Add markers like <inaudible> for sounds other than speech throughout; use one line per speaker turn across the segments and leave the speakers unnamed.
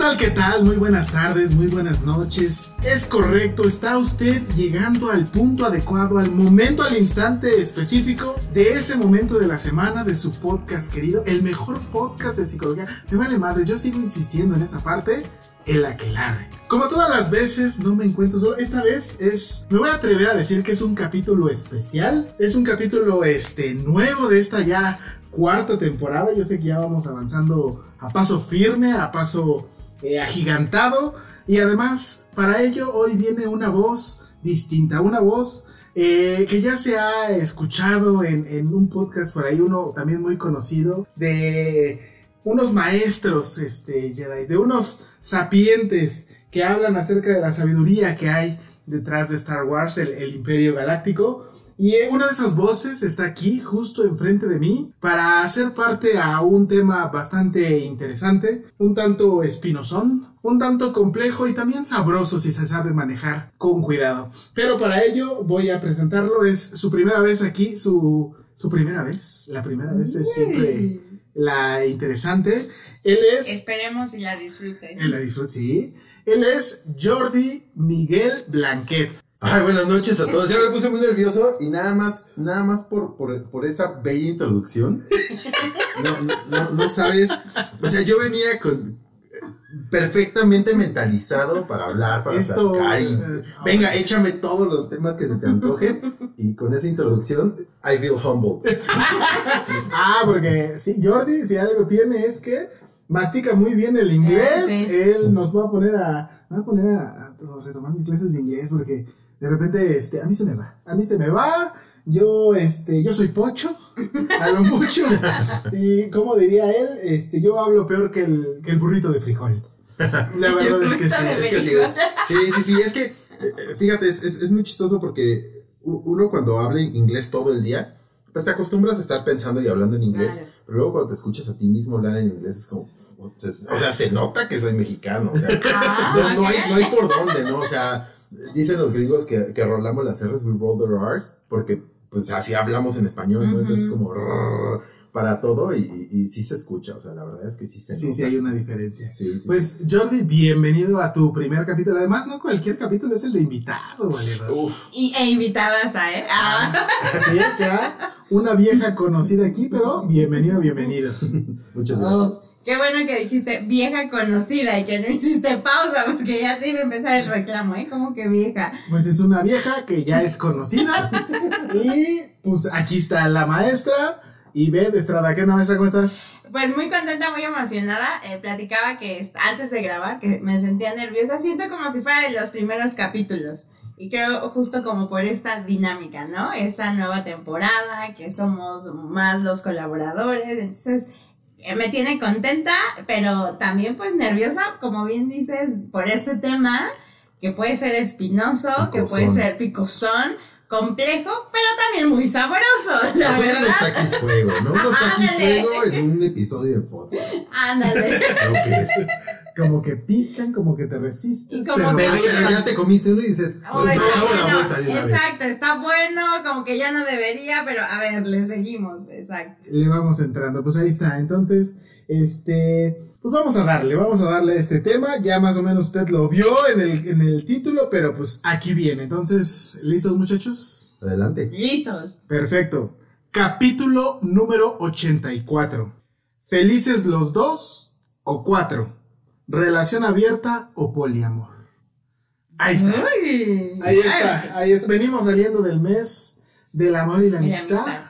Tal, qué tal? Muy buenas tardes, muy buenas noches. Es correcto, está usted llegando al punto adecuado, al momento, al instante específico de ese momento de la semana de su podcast querido, el mejor podcast de psicología. Me vale madre, yo sigo insistiendo en esa parte. El aquelarre. Como todas las veces, no me encuentro solo. Esta vez es. Me voy a atrever a decir que es un capítulo especial. Es un capítulo este, nuevo de esta ya cuarta temporada. Yo sé que ya vamos avanzando a paso firme, a paso eh, agigantado. Y además, para ello, hoy viene una voz distinta, una voz eh, que ya se ha escuchado en, un podcast por ahí, uno también muy conocido, de unos maestros este, Jedi, de unos sapientes que hablan acerca de la sabiduría que hay detrás de Star Wars, el Imperio Galáctico. Y una de esas voces está aquí, justo enfrente de mí, para hacer parte a un tema bastante interesante, un tanto espinosón, un tanto complejo y también sabroso si se sabe manejar con cuidado. Pero para ello voy a presentarlo, es su primera vez aquí, su, su primera vez, la primera vez es siempre la interesante. Él es...
Esperemos y la disfrute.
Él la disfrute, sí. Él es Jordi Miguel Blanquet.
Ay, buenas noches a todos. Ya me puse muy nervioso y nada más, nada más por, por, por esa bella introducción. No, no, no, no sabes. O sea, yo venía con perfectamente mentalizado para hablar, para
Esto,
sacar y,
eh,
venga, échame todos los temas que se te antojen y con esa introducción I feel humbled. <laughs>
Ah, porque sí, Jordi, si algo tiene es que mastica muy bien el inglés.
Eh, sí.
Él nos va a poner a, va a poner a, a retomar mis clases de inglés porque de repente, este, a mí se me va, a mí se me va. Yo, este, yo soy pocho, <laughs> hablo mucho. Y como diría él, este, yo hablo peor que el, que el burrito de frijol. La <laughs> verdad es que sí.
Es que sí, sí, sí, sí, es que, eh, fíjate, es, es, es muy chistoso porque uno cuando habla inglés todo el día, pues te acostumbras a estar pensando y hablando en inglés,
Claro.
pero luego cuando te escuchas a ti mismo hablar en inglés es como, o sea, se nota que soy mexicano, o sea,
Ah,
no, no hay, no hay por dónde, ¿no? O sea, dicen los gringos que, que rolamos las R's, we roll the R's, porque pues así hablamos en español, ¿no? Entonces es como rrr para todo y, y, y sí se escucha, o sea, la verdad es que sí se
Sí,
nota.
sí, hay una diferencia.
Sí, sí.
Pues Jordi, bienvenido a tu primer capítulo. Además, no cualquier capítulo es el de invitado.
Uf,
Y, e invitadas a, ¿eh? Ah.
Así es, ya una vieja conocida aquí, pero bienvenido, bienvenido. <laughs>
muchas gracias.
Oh, qué bueno que dijiste vieja conocida y que no <laughs> hiciste pausa porque ya te iba a empezar el reclamo, ¿eh? Como que vieja.
Pues es una vieja que ya es conocida. <laughs> Y pues aquí está la maestra. Y de Estrada, ¿qué onda, maestra? ¿Cómo estás?
Pues muy contenta, muy emocionada. Eh, platicaba que antes de grabar que me sentía nerviosa. Siento como si fuera de los primeros capítulos. Y creo justo como por esta dinámica, ¿no? Esta nueva temporada, que somos más los colaboradores. Entonces, me tiene contenta, pero también pues nerviosa, como bien dices, por este tema que puede ser espinoso, que puede ser picosón, complejo, pero también muy sabroso, la
Son
verdad.
unos taquis fuego, ¿no? Unos taquis <laughs> fuego en un episodio de podcast.
Ándale. <laughs>
Que.
Como que pican, como que te resistes.
Y como
pero-
pero ya te comiste uno y dices,
Oh,
pues
está bueno.
bolsa.
Exacto, está bueno, como que ya no debería, pero a ver, le seguimos, exacto.
le vamos entrando. Pues ahí está. Entonces, este, pues vamos a darle, vamos a darle a este tema. Ya más o menos usted lo vio en el, en el título, pero pues aquí viene. Entonces, ¿listos muchachos?
Adelante.
Listos.
Perfecto. Capítulo número 84. ¿Felices los dos o cuatro? ¿Relación abierta o poliamor? Ahí está.
Uy.
Ahí está, ahí es. Venimos saliendo del mes del amor y la
Y la
amistad.
amistad.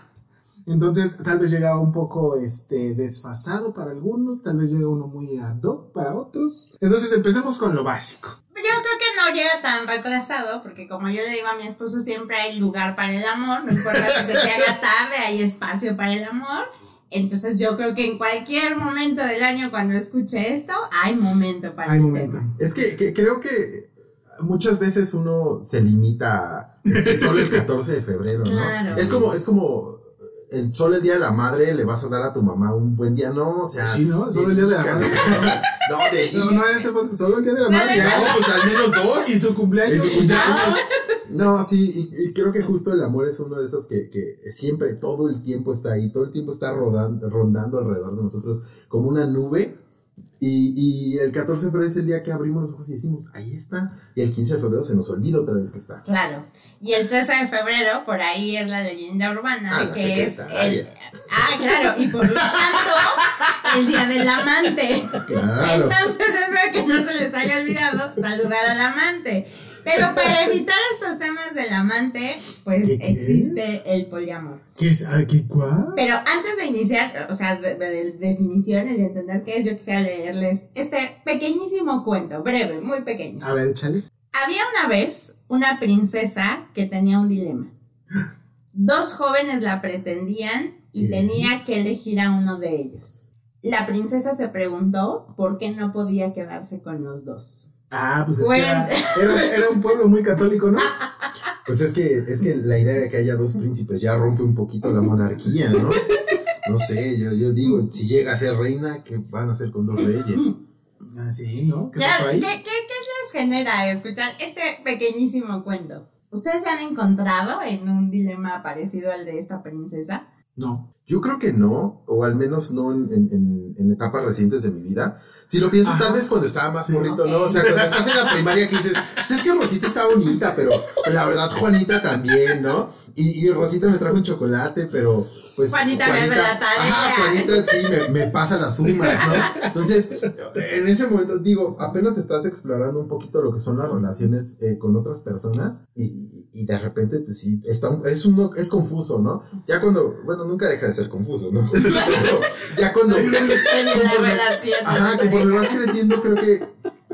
Entonces, tal vez llegaba un poco este, desfasado para algunos, tal vez llega uno muy ad hoc para otros. Entonces, empecemos con lo básico.
Yo creo que no llega tan retrasado, porque como yo le digo a mi esposo, siempre hay lugar para el amor, no importa si se te haga <laughs> tarde, hay espacio para el amor. Entonces yo creo que en cualquier momento del año cuando escuche esto, hay momento para
Hay
el
momento.
tema.
Es que, que creo que muchas veces uno se limita a solo el <laughs> 14 de febrero, ¿no?
Claro.
Es como, es como el solo el día de la madre le vas a dar a tu mamá un buen día, no, o sea.
Sí, ¿no? Solo el día de la madre. <laughs>
No, de
No, no, este podcast, solo el día de la madre.
No, pues al menos dos.
Y su cumpleaños.
Y su cumpleaños. No, sí, y, y creo que justo el amor es uno de esos que, que siempre, todo el tiempo está ahí, todo el tiempo está rodando, rondando alrededor de nosotros como una nube. Y, y el 14 de febrero es el día que abrimos los ojos y decimos, ahí está. Y el 15 de febrero se nos olvida otra vez que está.
Claro. Y el 13 de febrero, por ahí es la leyenda urbana,
Ah,
que es
secretaria.
el... Ah, claro, y por lo tanto, el día del amante.
Claro.
Entonces espero que no se les haya olvidado saludar al amante. Pero para evitar estos temas del amante, pues
¿Qué, qué?
existe el poliamor.
¿Qué es? Ah, ¿Qué cuál?
Pero antes de iniciar, o sea, de, de definiciones y entender qué es, yo quisiera leerles este pequeñísimo cuento, breve, muy pequeño.
A ver, échale.
Había una vez una princesa que tenía un dilema. Dos jóvenes la pretendían y
¿Qué?
tenía que elegir a uno de ellos. La princesa se preguntó por qué no podía quedarse con los dos.
Ah, pues es
Bueno.
que era, era, era un pueblo muy católico, ¿no?
Pues es que, es que la idea de que haya dos príncipes ya rompe un poquito la monarquía, ¿no? No sé, yo, yo digo, si llega a ser reina, ¿qué van a hacer con dos reyes?
Ah, sí, ¿no? ¿Qué pasó
¿qué,
ahí?
qué, qué les genera escuchar este pequeñísimo cuento? ¿Ustedes se han encontrado en un dilema parecido al de esta princesa?
No.
Yo creo que no, o al menos no en, en- en- etapas recientes de mi vida. Si lo pienso,
Ajá.
tal vez cuando estaba más
Sí.
morrito, ¿no? O sea, cuando estás en la primaria que dices, pues es que Rosita está bonita, pero la verdad Juanita también, ¿no? Y, y Rosita me trajo un chocolate, pero pues.
Juanita me hace la tarea.
Ajá, Juanita sí me, me pasa las sumas, ¿no? Entonces, en ese momento, digo, apenas estás explorando un poquito lo que son las relaciones eh, con otras personas y, y de repente, pues sí, está, un- es, un, es confuso, ¿no? Ya cuando, bueno, nunca deja de ser confuso, ¿no? <laughs> Pero ya cuando...
En <laughs> la
conforme-
relación.
Ajá, conforme vas creciendo, creo que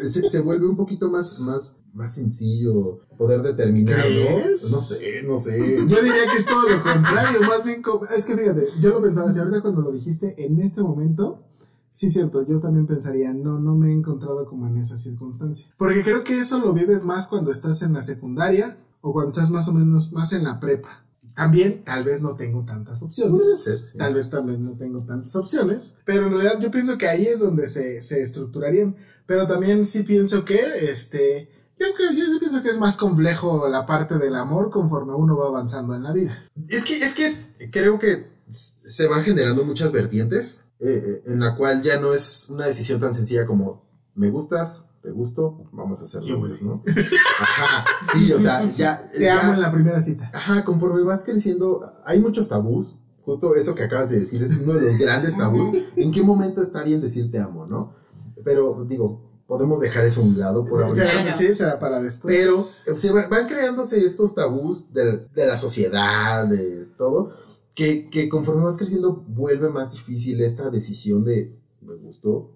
se, se vuelve un poquito más, más, más sencillo poder determinar. ¿no? No sé, no sé.
Yo diría que es todo lo contrario, más bien como- es que fíjate, yo lo pensaba así, ahorita cuando lo dijiste, en este momento, sí cierto, yo también pensaría, no, no me he encontrado como en esa circunstancia. Porque creo que eso lo vives más cuando estás en la secundaria o cuando estás más o menos más en la prepa. También, tal vez no tengo tantas opciones.
Puede ser, sí.
Tal vez también no tengo tantas opciones, pero en realidad yo pienso que ahí es donde se, se estructurarían. Pero también sí pienso que, este, yo creo, yo sí pienso que es más complejo la parte del amor conforme uno va avanzando en la vida.
Es que, es que creo que se van generando muchas vertientes eh, en la cual ya no es una decisión tan sencilla como me gustas, te gusto, vamos a ser novios, ¿no? Ajá, sí, o sea, ya.
Te
ya-
amo en la primera cita.
Ajá, conforme vas creciendo, hay muchos tabús. Justo eso que acabas de decir es uno de los grandes tabús. ¿En qué momento está bien decir te amo, no? Pero digo, podemos dejar eso a un lado por ahorita.
Claro.
Sí, será para después.
Pero se va- van creándose estos tabús del- de, la sociedad, de todo, que, que conforme vas creciendo vuelve más difícil esta decisión de me gustó,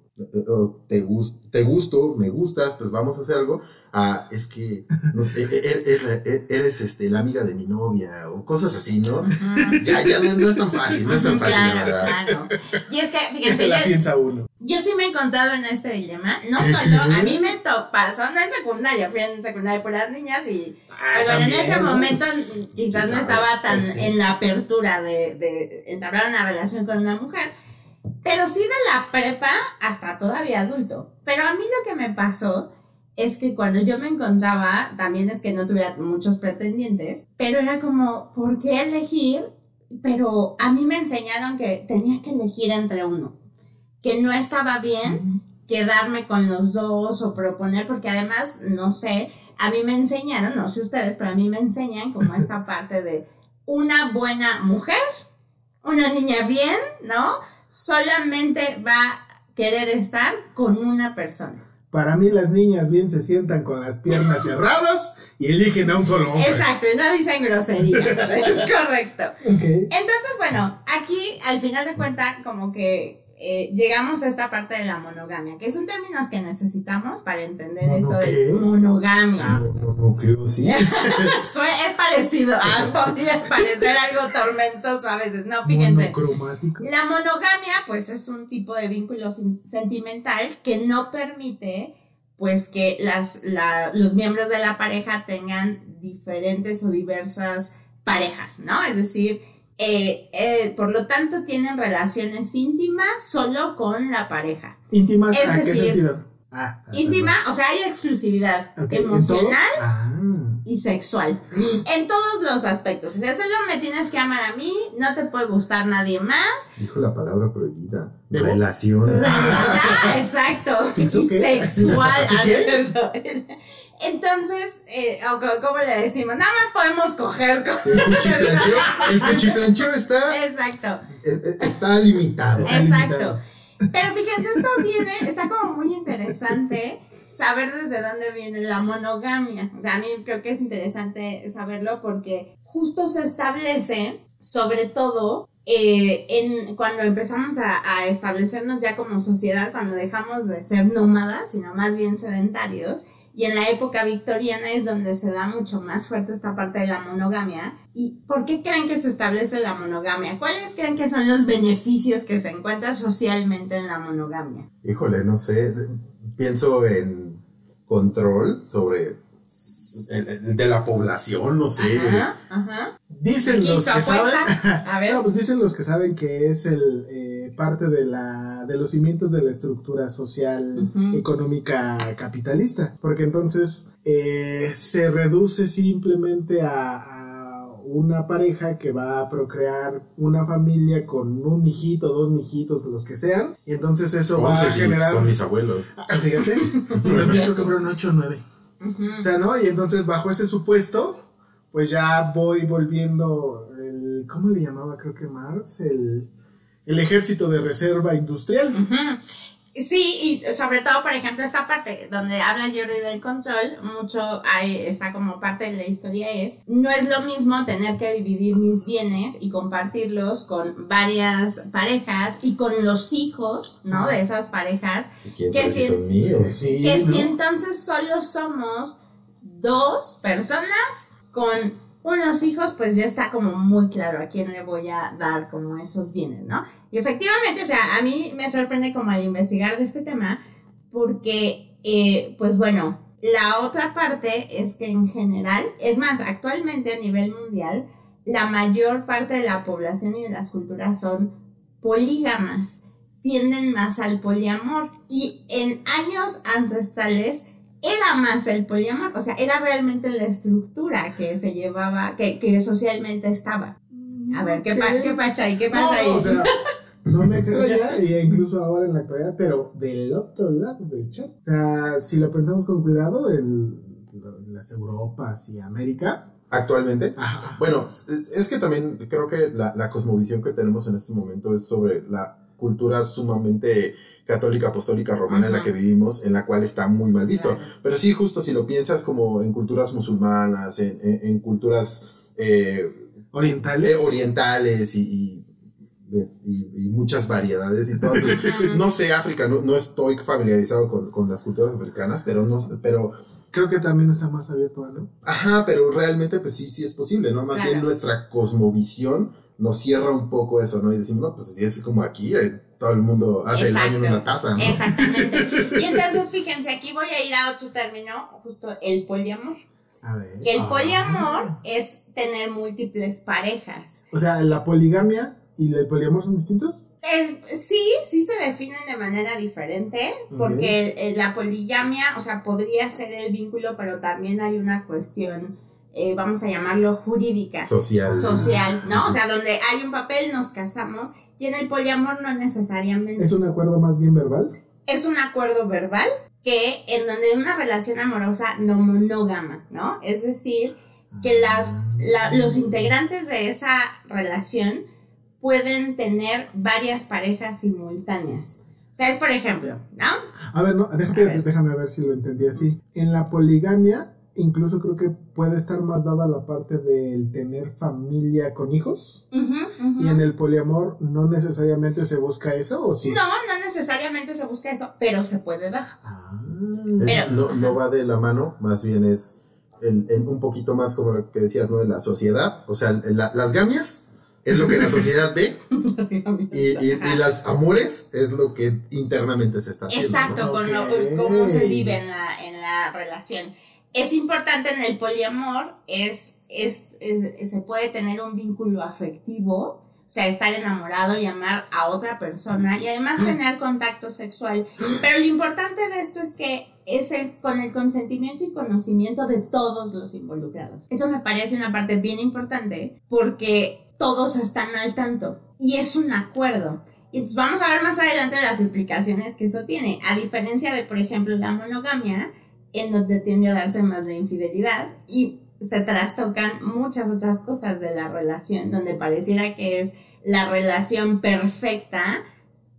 te, gus- te gusto, me gustas, pues vamos a hacer algo, a es que, no sé, e- e- e- eres, este, la amiga de mi novia, o cosas así, ¿no?
Mm.
Ya, ya no, es- no es tan fácil, no es tan fácil, la
Claro,
verdad.
claro. Y es que, fíjense,
se la
yo,
piensa uno.
yo sí me he encontrado en este dilema. No solo, a mí me to- pasó, no en secundaria, fui en secundaria por las niñas y Pero bueno, en ese momento quizás no
sabe,
estaba tan
pues sí.
en la apertura de, de entablar una relación con una mujer, pero sí de la prepa hasta todavía adulto. Pero a mí lo que me pasó es que cuando yo me encontraba, también es que no tuviera muchos pretendientes, pero era como, ¿por qué elegir? Pero a mí me enseñaron que tenía que elegir entre uno, que no estaba bien quedarme con los dos o proponer, porque además, no sé, a mí me enseñaron, no sé ustedes, pero a mí me enseñan como esta <laughs> parte de una buena mujer, una niña bien, ¿no? Solamente va a querer estar con una persona.
Para mí las niñas bien se sientan con las piernas cerradas y eligen a un solo hombre.
Exacto, y no dicen groserías, <laughs> es correcto. Entonces, bueno, aquí al final de cuentas, como que eh, llegamos a esta parte de la monogamia, que es un término que necesitamos para entender
¿Mono
esto de monogamia.
No, no, no creo, sí. <laughs>
Sue- es parecido, ah, <laughs> podría parecer algo tormentoso a veces, no, fíjense. La monogamia, pues, es un tipo de vínculo sen- sentimental que no permite, pues, que las, la- los miembros de la pareja tengan diferentes o diversas parejas, ¿no? Es decir, eh, eh, por lo tanto, tienen relaciones íntimas solo con la pareja.
¿Íntimas
Es
a qué
decir,
sentido? Ah, ah,
Íntima, o sea, hay exclusividad
perdón. Ok, ¿en todo?
emocional
Ah.
Y sexual. <gasps> En todos los aspectos. O sea, solo me tienes que amar a mí, no te puede gustar nadie más.
Dijo la palabra prohibida. Relación. <laughs> <laughs> <laughs>
Ah, exacto.
¿Sexo
Y sexual. Entonces, eh, ¿cómo le decimos? Nada más podemos coger con...
El cuchiplancheo está,
Exacto,
eh, eh, está limitado.
Está
exacto.
limitado.
Pero fíjense, esto viene, está como muy interesante saber desde dónde viene la monogamia. O sea, a mí creo que es interesante saberlo porque justo se establece, sobre todo, eh, en, cuando empezamos a, a establecernos ya como sociedad, cuando dejamos de ser nómadas, sino más bien sedentarios, y en la época victoriana es donde se da mucho más fuerte esta parte de la monogamia. ¿Y por qué creen que se establece la monogamia? ¿Cuáles creen que son los beneficios que se encuentran socialmente en la monogamia?
Híjole, no sé. Pienso en control sobre de la población, no sé.
Ajá, ajá.
Dicen los que saben. <laughs>
A ver.
No, pues dicen los que saben que es el eh, parte de la de los cimientos de la estructura social económica capitalista, porque entonces eh, se reduce simplemente a, a una pareja que va a procrear una familia con un mijito, dos mijitos, los que sean, y entonces eso va a generar.
son mis abuelos.
Ah, Fíjate, los míos creo que fueron 8 o 9.
Ujú.
O sea, ¿no? Y entonces bajo ese supuesto, pues ya voy volviendo el, ¿cómo le llamaba? Creo que Marx, el, el ejército de reserva industrial.
Ujú. Sí, y sobre todo, por ejemplo, esta parte donde habla Jordi del control, mucho hay, está como parte de la historia es, no es lo mismo tener que dividir mis bienes y compartirlos con varias parejas y con los hijos, ¿no? De esas parejas,
¿Y ¿Quién
Que
si
si-
son míos?
Sí,
que
¿no?
si entonces solo somos dos personas con unos hijos, pues ya está como muy claro a quién le voy a dar como esos bienes, ¿no? Y efectivamente, o sea, a mí me sorprende como al investigar de este tema, porque, eh, pues bueno, la otra parte es que en general, es más, actualmente a nivel mundial, la mayor parte de la población y de las culturas son polígamas, tienden más al poliamor y en años ancestrales era más el poliamor, o sea, era realmente la estructura que se llevaba, que, que socialmente estaba. A ver, ¿qué, pa- qué pacha ahí? ¿Qué
No,
pasa ahí?
o sea, <laughs> no me extraña, y incluso ahora en la actualidad, pero del otro lado del chat. O sea, si lo pensamos con cuidado, en las Europas y América.
Actualmente. Bueno, es es que también creo que la, la cosmovisión que tenemos en este momento es sobre la cultura sumamente católica, apostólica, romana en la que vivimos, en la cual está muy mal visto.
Claro.
Pero sí, justo si lo piensas como en culturas musulmanas, en, en- en culturas eh,
Orientales.
eh, orientales y, y y, y muchas variedades y todo eso. <laughs> No sé, África, no, no estoy familiarizado con, con las culturas africanas, pero no, pero
Creo que también está más abierto a ¿no?
Ajá, pero realmente pues sí, sí es posible, ¿no? Más
Claro.
bien nuestra cosmovisión nos cierra un poco eso, ¿no? Y decimos, no, pues si es como aquí, todo el mundo hace el baño en una taza, ¿no?
Exactamente. <laughs> Y entonces, fíjense, aquí voy a ir a otro término, justo el poliamor.
A ver.
Que el
Ah.
poliamor es tener múltiples parejas.
O sea, la poligamia y el poliamor son distintos.
Es- sí, sí se definen de manera diferente, porque eh, la poligamia, o sea, podría ser el vínculo, pero también hay una cuestión, eh, vamos a llamarlo jurídica.
Social.
social, ¿no? O sea, donde hay un papel, nos casamos, y en el poliamor no necesariamente.
Es un acuerdo más bien verbal.
es un acuerdo verbal que en donde una relación amorosa no monógama, ¿no? Es decir, que las, la- los integrantes de esa relación pueden tener varias parejas simultáneas. O sea, es por ejemplo, ¿no?
A ver, no, déjame,
A ver.
déjame ver si lo entendí así. En la poligamia, incluso creo que puede estar más dada la parte del tener familia con hijos. Y en el poliamor no necesariamente se busca eso, ¿o sí?
No, no necesariamente se busca eso, pero se puede dar.
Ah.
Pero-
no, no va de la mano, más bien es el- el- un poquito más como lo que decías, ¿no? De la sociedad. O sea, el- la- las gamias es lo que la sociedad ve <laughs> y, y- y las amores es lo que internamente se está haciendo.
Exacto,
¿no?
con lo- cómo se vive en la, en la relación. Es importante en el poliamor, es, es, es- se puede tener un vínculo afectivo, o sea, estar enamorado y amar a otra persona y además tener contacto sexual. Pero lo importante de esto es que es el, con el consentimiento y conocimiento de todos los involucrados. Eso me parece una parte bien importante porque todos están al tanto y es un acuerdo. Y entonces vamos a ver más adelante las implicaciones que eso tiene. A diferencia de, por ejemplo, la monogamia, en donde tiende a darse más la infidelidad y se trastocan muchas otras cosas de la relación, donde pareciera que es la relación perfecta,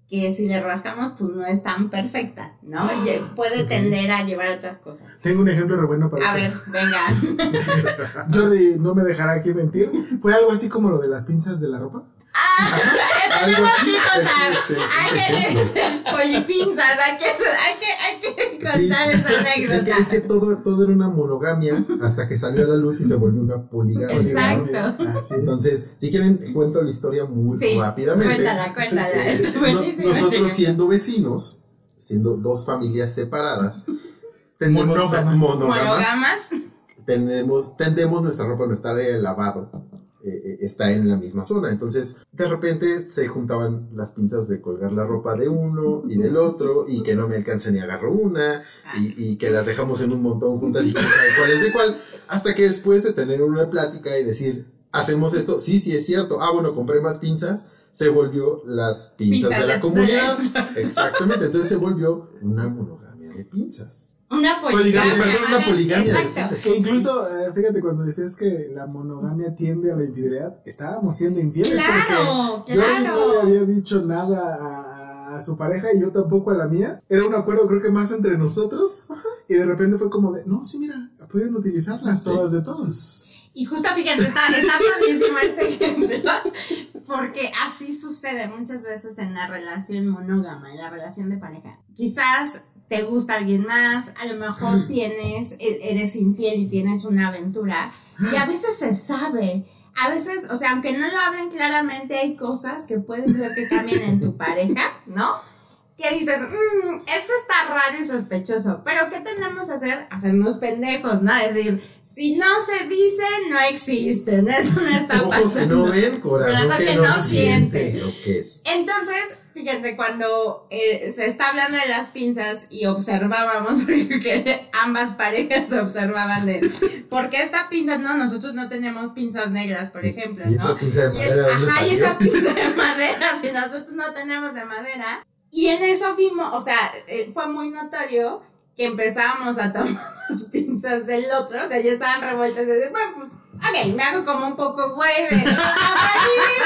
que si le rascamos, pues no es tan perfecta, ¿no? Y puede tender a llevar otras cosas.
Tengo un ejemplo re bueno para
A ver, venga. <laughs>
Jordi no me dejará aquí mentir. Fue algo así como lo de las pinzas de la ropa. <laughs>
Algo
Tenemos que contar.
es- es-
Hay que ser polipinzas, hay que, hay que, hay que contar
Sí.
esa
Es que,
anécdota.
es que todo, todo era una monogamia hasta que salió a la luz y se volvió una poligamia.
Exacto.
Es.
Entonces, si quieren, cuento la historia muy
Sí,
rápidamente.
cuéntala, cuéntala,
Eh, no-
buenísima.
nosotros siendo vecinos, siendo dos familias separadas, tendemos,
Monógamas.
monógamas,
Monogamas.
tenemos, tendemos nuestra ropa, nuestra área de lavado. Eh, eh, está en la misma zona. Entonces, de repente se juntaban las pinzas de colgar la ropa de uno y del otro, y que no me alcance ni agarro una, y, y que las dejamos en un montón juntas y cuál es de cuál, hasta que después de tener una plática y decir, hacemos esto, sí, sí es cierto, ah, bueno, compré más pinzas, se volvió las pinzas,
Pinzas
de la comunidad. <laughs> Exactamente, entonces se volvió una monogamia de pinzas.
Una
Poligamia,
perdón, una poligamia
Exacto.
Que incluso, eh, fíjate, cuando decías que la monogamia tiende a la infidelidad, estábamos siendo infieles
Claro,
porque Jordi no le
claro.
había dicho nada a, a su pareja y yo tampoco a la mía. Era un acuerdo creo que más entre nosotros y de repente fue como de, no, sí, mira, pueden utilizarlas
Sí.
todas de todos.
Y justo fíjate, está, está padrísimo este ejemplo, porque así sucede muchas veces en la relación monógama, en la relación de pareja. Quizás te gusta alguien más, a lo mejor tienes, e- eres infiel y tienes una aventura, y a veces se sabe. A veces, o sea, aunque no lo hablen claramente, hay cosas que puedes ver que cambian en tu <laughs> pareja, ¿no? que dices, "Mm, esto está raro y sospechoso, pero ¿qué tenemos que hacer? Hacernos pendejos, ¿no? Es decir, si no se dice, no existen, eso no está
Ojos que
pasando.
no ven, corazón
Corazón
que, no, siente lo que es.
Entonces, fíjense, cuando eh, se está hablando de las pinzas y observábamos, <laughs> porque ambas parejas <laughs> observaban de, ¿por qué esta pinza? No, nosotros no tenemos pinzas negras, por ejemplo,
Y
¿no?
esa pinza de
Y es-
madera, ¿dónde
ajá, y esa <laughs> pinza de madera, si nosotros no tenemos de madera. Y en eso vimos, o sea, eh, fue muy notorio que empezábamos a tomar <laughs> las pinzas del otro, o sea, ya estaban revueltas, y decir, bueno, pues, ok, me hago como un poco güey de, "Ah,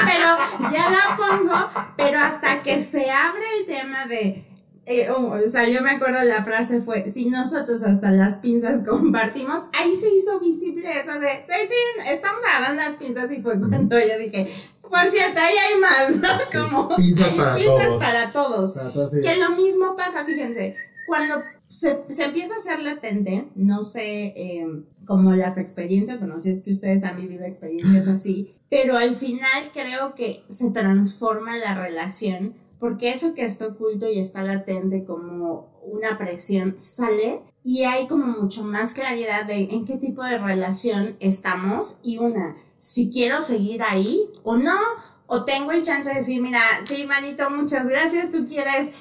<laughs> <laughs> pero ya la pongo, pero hasta que se abre el tema de, eh, oh, o sea, yo me acuerdo la frase fue, si nosotros hasta las pinzas compartimos, ahí se hizo visible eso de, "Güey, sí, estamos agarrando las pinzas y fue cuando yo dije, Por cierto, ahí hay más, ¿no? Como
Pinzas para
pinzas
todos.
para todos.
Para ellas.
Que lo mismo pasa, fíjense, cuando se, se empieza a hacer latente, no sé, eh, como las experiencias, bueno, si es que ustedes han vivido experiencias <laughs> así, pero al final creo que se transforma la relación, porque eso que está oculto y está latente como una presión sale y hay como mucho más claridad de en qué tipo de relación estamos y una, si quiero seguir ahí o no, o tengo el chance de decir, mira, sí, manito, muchas gracias, tú quieres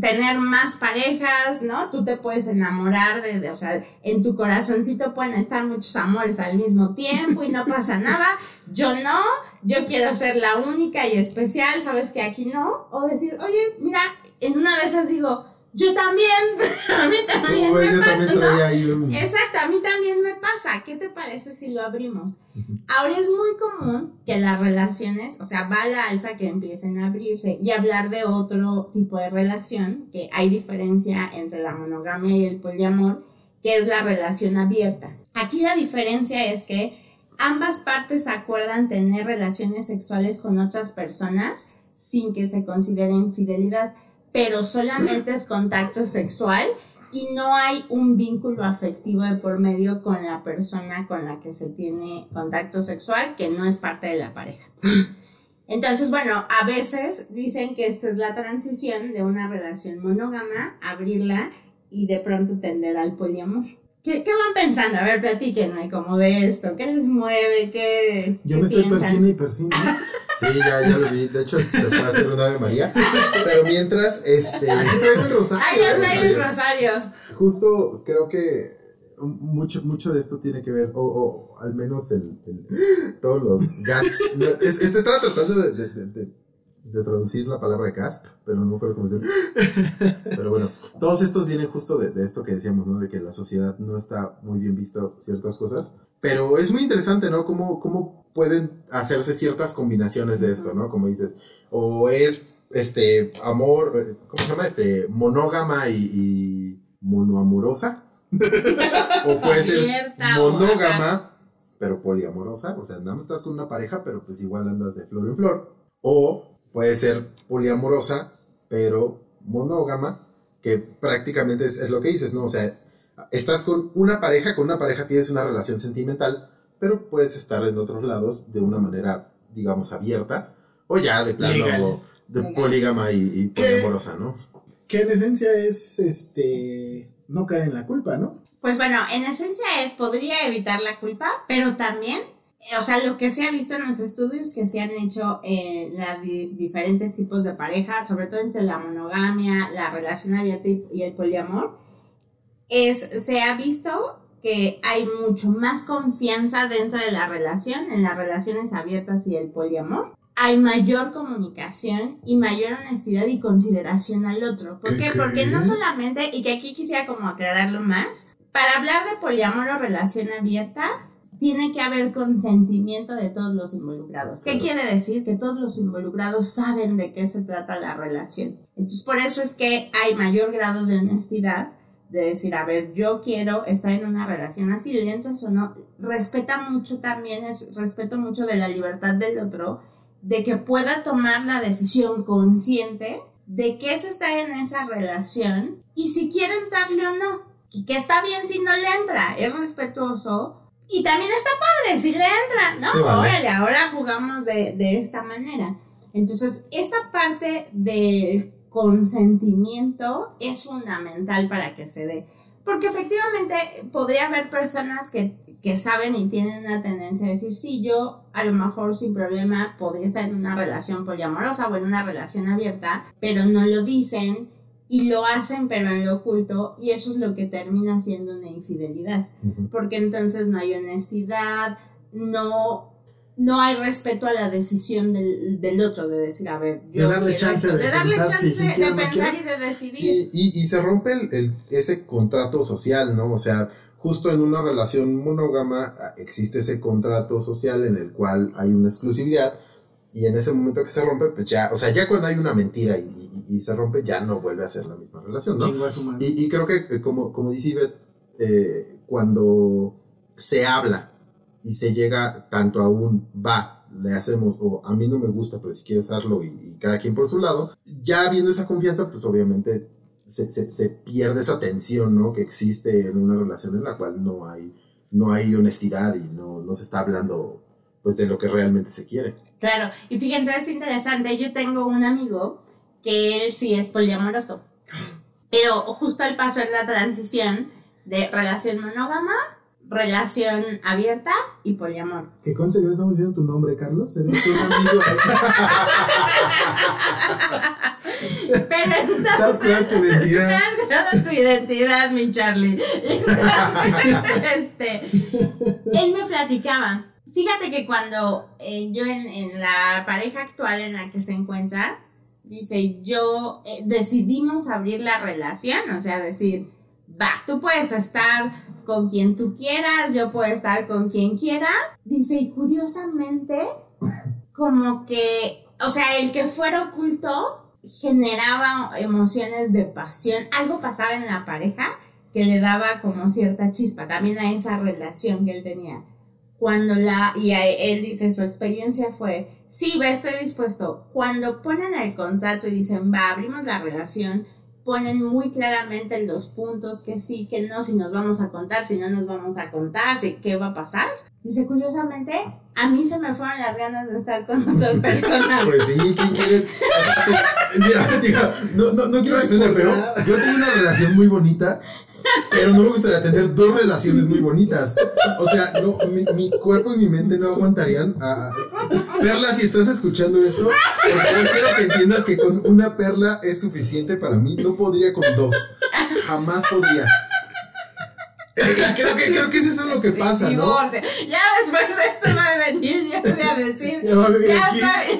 tener más parejas, ¿no? Tú te puedes enamorar de, de- o sea, en tu corazoncito pueden estar muchos amores al mismo tiempo y no pasa nada. Yo no, yo quiero ser la única y especial, sabes que aquí no. O decir, oye, mira, en una de esas digo, yo también, <laughs> a mí también me
yo
pasa,
también
¿no?
traía ahí un.
Exacto, a mí también me pasa. ¿Qué te parece si lo abrimos? Ahora es muy común que las relaciones, o sea, va a la alza que empiecen a abrirse y hablar de otro tipo de relación, que hay diferencia entre la monogamia y el poliamor, que es la relación abierta. Aquí la diferencia es que ambas partes acuerdan tener relaciones sexuales con otras personas sin que se considere infidelidad, pero solamente es contacto sexual y no hay un vínculo afectivo de por medio con la persona con la que se tiene contacto sexual que no es parte de la pareja. Entonces, bueno, a veces dicen que esta es la transición de una relación monógama, abrirla y de pronto tender al poliamor. ¿Qué, qué van pensando? A ver, platíquenme como de esto. ¿Qué les mueve? ¿Qué,
Yo
qué
me estoy persina y persina. <laughs>
Sí, ya, ya lo vi. De hecho, se fue a hacer un Ave María. Pero mientras, este.
Traigo el rosario.
¡Ay, ya está ahí el rosario!
Justo creo que mucho, mucho de esto tiene que ver, o, o al menos el, el- todos los gasps. No, <laughs> es- este estaba tratando de, de, de- de- de traducir la palabra gasp, pero no me acuerdo cómo se dice. <laughs> Pero bueno, todos estos vienen justo de, de esto que decíamos, ¿no? De que la sociedad no está muy bien visto ciertas cosas. Pero es muy interesante, ¿no? Cómo, cómo pueden hacerse ciertas combinaciones de esto, ¿no? Como dices, o es este amor, ¿cómo se llama? Este monógama y, y monoamorosa. <laughs> o puede ser monógama, pero poliamorosa. O sea, nada más estás con una pareja, pero pues igual andas de flor en flor. O puede ser poliamorosa, pero monógama, que prácticamente es, es lo que dices, ¿no? O sea, estás con una pareja, con una pareja tienes una relación sentimental, pero puedes estar en otros lados de una manera, digamos, abierta, o ya de plano
Legal.
de
Legal.
polígama y, y poliamorosa, ¿no?
Que en esencia es este. No caer en la culpa, ¿no?
Pues bueno, en esencia es, podría evitar la culpa, pero también, o sea, lo que se ha visto en los estudios que se han hecho en di- diferentes tipos de pareja, sobre todo entre la monogamia, la relación abierta y, y el poliamor, es, se ha visto que hay mucho más confianza dentro de la relación, en las relaciones abiertas y el poliamor. Hay mayor comunicación y mayor honestidad y consideración al otro. ¿Por
¿Qué
qué? Porque no solamente, y que aquí quisiera como aclararlo más, para hablar de poliamor o relación abierta, tiene que haber consentimiento de todos los involucrados. ¿Qué quiere decir? Que todos los involucrados saben de qué se trata la relación. Entonces, por eso es que hay mayor grado de honestidad de decir, a ver, yo quiero estar en una relación así, le entras o no. Respeta mucho también, es respeto mucho de la libertad del otro, de que pueda tomar la decisión consciente de qué es estar en esa relación y si quiere entrarle o no. Y que está bien si no le entra, es respetuoso. Y también está padre si le entra, ¿no?
Sí, vale.
Órale, ahora jugamos de, de esta manera. Entonces, esta parte del consentimiento es fundamental para que se dé. Porque efectivamente podría haber personas que, que saben y tienen una tendencia a decir, sí, yo a lo mejor sin problema podría estar en una relación poliamorosa o en una relación abierta, pero no lo dicen y lo hacen pero en lo oculto y eso es lo que termina siendo una infidelidad porque entonces no hay honestidad, no, no hay respeto a la decisión del, del otro de decir, a ver, yo
De darle chance
esto,
de
de darle
pensar
chance
si
de pensar y de decidir.
Sí, y, y se rompe el, el- ese contrato social, ¿no? O sea, justo en una relación monógama ah, existe ese contrato social en el cual hay una exclusividad y en ese momento que se rompe, pues ya, o sea, ya cuando hay una mentira y, y- y se rompe, ya no vuelve a ser la misma relación, ¿no? Y, y creo que, eh, como, como dice Ivette, eh, cuando se habla y se llega tanto a un va le hacemos, o a mí no me gusta, pero si quieres hacerlo y, y cada quien por su lado, ya habiendo esa confianza, pues obviamente se, se, se pierde esa tensión, ¿no? Que existe en una relación en la cual no hay, no hay honestidad y no, no se está hablando, pues, de lo que realmente se quiere.
Claro, y fíjense, es interesante, yo tengo un amigo que él sí es poliamoroso, pero justo el paso es la transición de relación monógama, relación abierta y poliamor.
Que conste que no estamos diciendo tu nombre, Carlos. Eres un amigo. <laughs>
Pero
Estás cuidando tu identidad.
Estás tu identidad, mi Charlie. <laughs> Entonces, este, él me platicaba. Fíjate que cuando eh, yo en, en la pareja actual en la que se encuentra, dice, yo eh, decidimos abrir la relación, o sea, decir, va, tú puedes estar con quien tú quieras, yo puedo estar con quien quiera. Dice, y curiosamente, como que, o sea, el que fuera oculto generaba emociones de pasión, algo pasaba en la pareja que le daba como cierta chispa también a esa relación que él tenía. Cuando la, y él dice, su experiencia fue, sí, va, estoy dispuesto. Cuando ponen el contrato y dicen, va, abrimos la relación, ponen muy claramente los puntos que sí, que no, si nos vamos a contar, si no nos vamos a contar, si qué va a pasar. Dice, curiosamente, a mí se me fueron las ganas de estar con otras personas. <laughs>
Pues sí, ¿quién quiere? Mira, diga, no, no, no quiero suene feo. Yo tengo una relación muy bonita, pero no me gustaría tener dos relaciones muy bonitas. O sea, no, mi, mi cuerpo y mi mente no aguantarían. A, a- Perla, si estás escuchando esto, por favor quiero que entiendas que con una perla es suficiente para mí. No podría con dos. Jamás podría. <laughs> Creo que, creo que es eso lo que pasa, ¿no?
Divorcio. Ya después de esto va a venir, yo voy a decir,
Ya vivir
ya soy,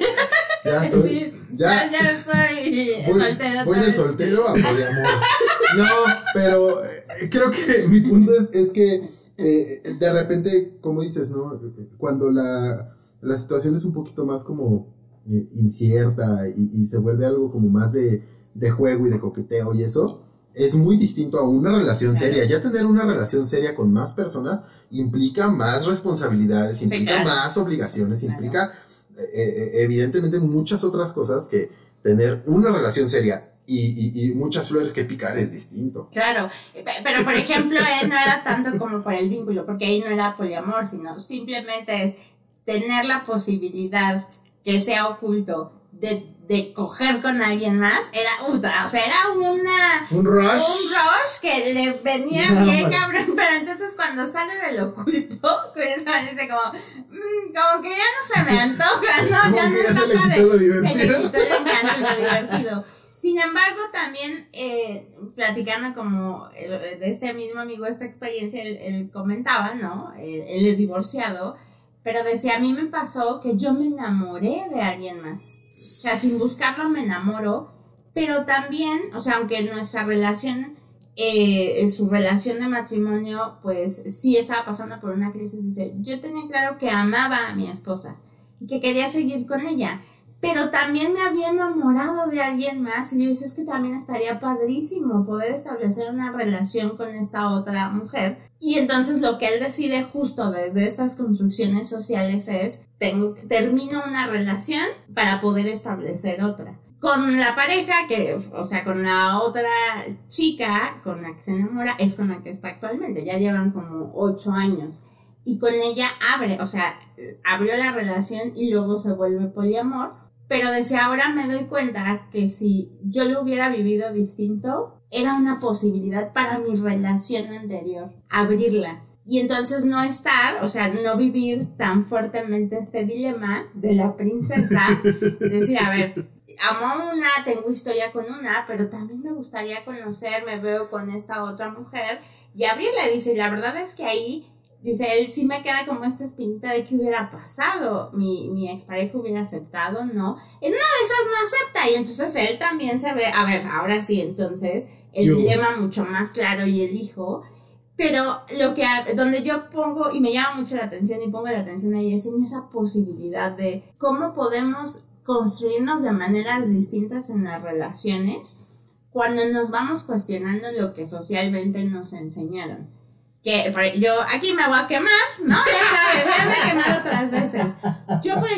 Ya <laughs> soy. Ya,
ya, ya soy
voy,
soltera.
voy de soltero a poliamor. <laughs> No, pero eh, creo que mi punto es, es que eh, de repente, como dices, ¿no? Cuando la, la situación es un poquito más como eh, incierta y, y se vuelve algo como más de, de juego y de coqueteo y eso, es muy distinto a una relación
Claro.
seria. Ya tener una relación seria con más personas implica más responsabilidades, implica
claro.
más obligaciones,
Claro.
implica eh, eh, evidentemente muchas otras cosas que tener una relación seria y, y- y muchas flores que picar es distinto.
Claro, pe- pero por ejemplo, él no era tanto como por el vínculo, porque ahí no era poliamor, sino simplemente es tener la posibilidad que sea oculto de, de coger con alguien más, era, o sea, era una,
Un rush.
un rush que le venía
No,
bien cabrón, pero entonces cuando sale del oculto, <laughs> curiosamente dice como, "Mm, como que ya no se me <laughs> antoja, no, ya no está padre". Se le quitó el encanto y lo divertido. Sin embargo, también eh, platicando como eh, de este mismo amigo esta experiencia, él, él comentaba, ¿no? Él, él es divorciado, pero decía, a mí me pasó que yo me enamoré de alguien más. O sea, sin buscarlo me enamoro, pero también, o sea, aunque nuestra relación, eh, su relación de matrimonio, pues sí estaba pasando por una crisis, dice, yo tenía claro que amaba a mi esposa y que quería seguir con ella, pero también me había enamorado de alguien más y yo decía, es que también estaría padrísimo poder establecer una relación con esta otra mujer. Y entonces lo que él decide justo desde estas construcciones sociales es, tengo, termino una relación para poder establecer otra. Con la pareja que, o sea, con la otra chica con la que se enamora, es con la que está actualmente. Ya llevan como ocho años. Y con ella abre, o sea, abrió la relación y luego se vuelve poliamor. Pero desde ahora me doy cuenta que si yo lo hubiera vivido distinto, era una posibilidad para mi relación anterior, abrirla. Y entonces no estar, o sea, no vivir tan fuertemente este dilema de la princesa, <laughs> decir, a ver, amo una, tengo historia con una, pero también me gustaría conocer, me veo con esta otra mujer y abrirla. Dice, la verdad es que ahí Dice, él sí me queda como esta espinita de qué hubiera pasado, mi, mi expareja hubiera aceptado, ¿no? En una de esas no acepta y entonces él también se ve, a ver, ahora sí, entonces el
¿Qué hubo?
dilema mucho más claro y el hijo, pero lo que, donde yo pongo y me llama mucho la atención y pongo la atención ahí es en esa posibilidad de cómo podemos construirnos de maneras distintas en las relaciones cuando nos vamos cuestionando lo que socialmente nos enseñaron que yo aquí me voy a quemar, ¿no? Ya sabe, ya me he quemado otras veces. Yo, por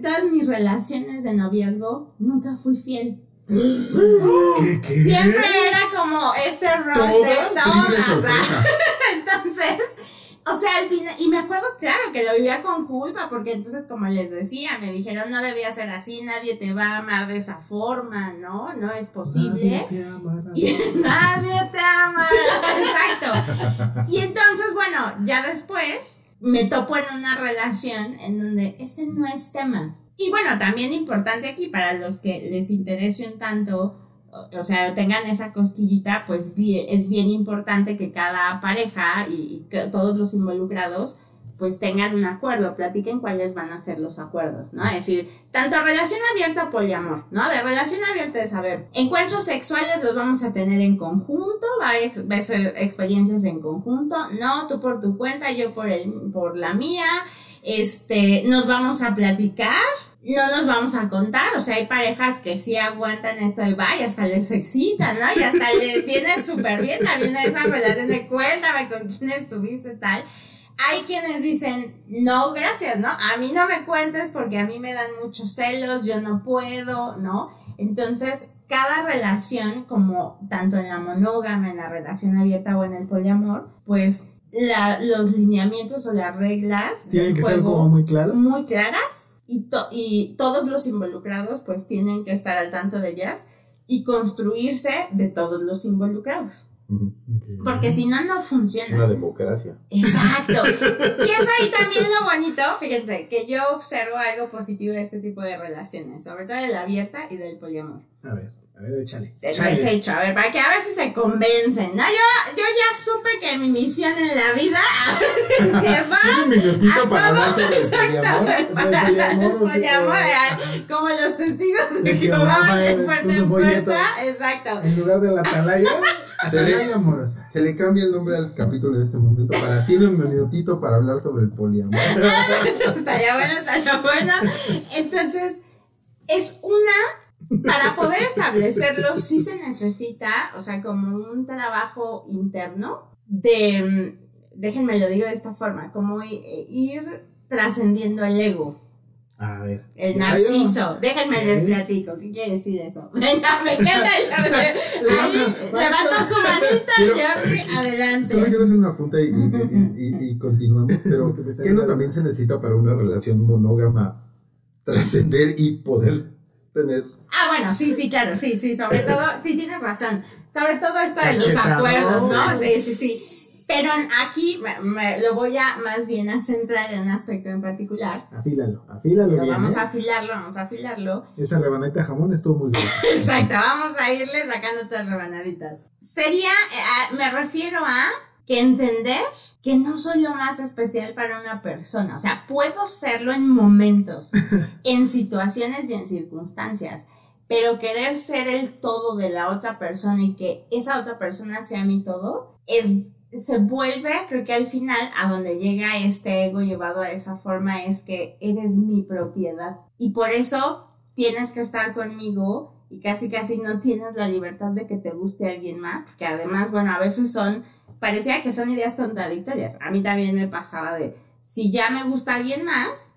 todas mis relaciones de noviazgo nunca fui fiel.
¿Qué, qué?
Siempre era como este rol de todas.
sorpresa. <laughs>
Entonces, o sea, al final, y me acuerdo, claro, que lo vivía con culpa, porque entonces, como les decía, me dijeron, no debía ser así, nadie te va a amar de esa forma, ¿no? No es posible.
Nadie te amará.
Y nadie te ama. Exacto. Y entonces, bueno, ya después me topo en una relación en donde ese no es tema. Y bueno, también importante aquí para los que les interese un tanto, o, sea, tengan esa cosquillita, pues bi- es bien importante que cada pareja y, y que todos los involucrados pues tengan un acuerdo, platiquen cuáles van a ser los acuerdos, ¿no? Es decir, tanto relación abierta poliamor, ¿no? De relación abierta es, a ver, encuentros sexuales los vamos a tener en conjunto, va a, va a ser experiencias en conjunto, no, tú por tu cuenta, yo por, el, por la mía, este, nos vamos a platicar, no nos vamos a contar, o sea, hay parejas que sí aguantan esto y vaya, hasta les excita, ¿no? Y hasta les <laughs> viene súper bien también esa relación de cuéntame con quién estuviste, tal. Hay quienes dicen, no, gracias, ¿no? A mí no me cuentes porque a mí me dan muchos celos, yo no puedo, ¿no? Entonces, cada relación, como tanto en la monógama, en la relación abierta o en el poliamor, pues la- los lineamientos o las reglas
Tienen que ser
juego
como muy claras.
muy claras y, to- y todos los involucrados pues tienen que estar al tanto de ellas y construirse de todos los involucrados. Porque si no, no
Es una
funciona.
democracia.
Exacto. <laughs> Y es ahí también lo bonito, fíjense, que yo observo algo positivo de este tipo de relaciones, sobre todo de la abierta y del poliamor.
A ver, ver, échale. Échale.
he hecho, a ver, para que a ver si se convencen, ¿no? Yo, yo ya supe que mi misión en la vida <laughs> se va
Un minutito
a
para hablar sobre el poliamor.
para
poliamor, sea,
poliamor,
como-
eh, como los testigos de Jehová de puerta en puerta, exacto.
En lugar de la atalaya, <laughs>
Se le-
amorosa.
Se le cambia el nombre al capítulo en este momento para tiene un minutito para hablar sobre el poliamor. <laughs>
estaría bueno, estaría bueno. Entonces, es una, para poder establecerlo, sí se necesita, o sea, como un trabajo interno de, mm, déjenme lo digo de esta forma, como i- ir trascendiendo el ego.
A ver.
El
Ya
narciso, déjenme les platico, ¿qué quiere decir eso? <laughs> Venga, me encanta el Jordi. <laughs> Ahí
Levanta-
levantó su manita,
Quiero-
Jordi,
Solo
adelante.
quiero hacer una apunta y, y- y- y- y continuamos, pero <laughs> ¿qué no también se necesita para una relación monógama trascender y poder tener
Ah, bueno, sí, sí, claro, sí, sí, sobre <laughs> todo, sí, tienes razón. Sobre todo esto de los acuerdos, ¿no? Sí, sí, sí. Pero aquí me, me- lo voy a más bien a centrar en un aspecto en particular.
Afílalo, afílalo
Lo
bien.
vamos
¿eh?
a afilarlo, vamos a afilarlo.
Esa rebaneta de jamón estuvo muy gruesa. <laughs>
Exacto, vamos a irle sacando otras rebanaditas. Sería, eh, me refiero a que entender que no soy lo más especial para una persona. O sea, puedo serlo en momentos, <laughs> en situaciones y en circunstancias. Pero querer ser el todo de la otra persona y que esa otra persona sea mi todo, es, se vuelve, creo que al final, a donde llega este ego llevado a esa forma, es que eres mi propiedad. Y por eso tienes que estar conmigo y casi casi no tienes la libertad de que te guste alguien más, porque además, bueno, a veces son, parecía que son ideas contradictorias. A mí también me pasaba de, si ya me gusta alguien más,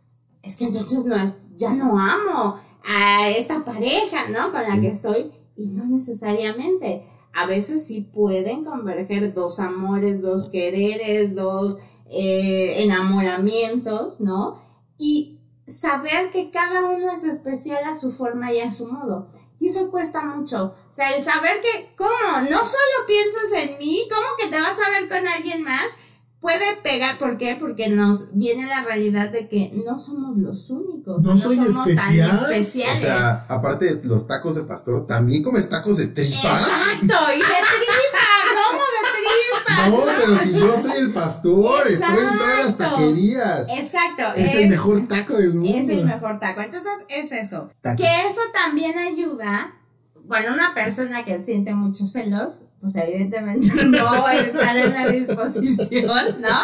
es que entonces no es, ya no amo a esta pareja, ¿no? Con la que estoy, y no necesariamente. A veces sí pueden converger dos amores, dos quereres, dos eh, enamoramientos, ¿no? Y saber que cada uno es especial a su forma y a su modo. Y eso cuesta mucho. O sea, el saber que, ¿cómo? No solo piensas en mí, ¿cómo que te vas a ver con alguien más? Puede pegar, ¿por qué? Porque nos viene la realidad de que no somos los únicos.
No soy
somos
especial.
tan
O
especiales.
sea, aparte de los tacos de pastor, también comes tacos de tripa.
Exacto, y de tripa, ¿cómo de tripa? <laughs>
No, pero si yo soy el pastor, estoy en todas las
Exacto.
taquerías.
Exacto.
Es el mejor taco del mundo.
Es el mejor taco. Entonces es eso.
Taco.
Que eso también ayuda. Bueno, una persona que siente muchos celos, pues evidentemente <laughs> no estar en la disposición, ¿no?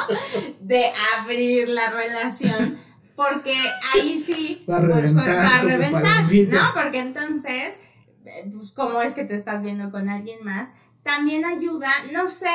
De abrir la relación. Porque ahí sí,
Va a
pues
reventar
va a
como
reventar. ¿no? Porque entonces, eh, pues cómo es que te estás viendo con alguien más, también ayuda, no sé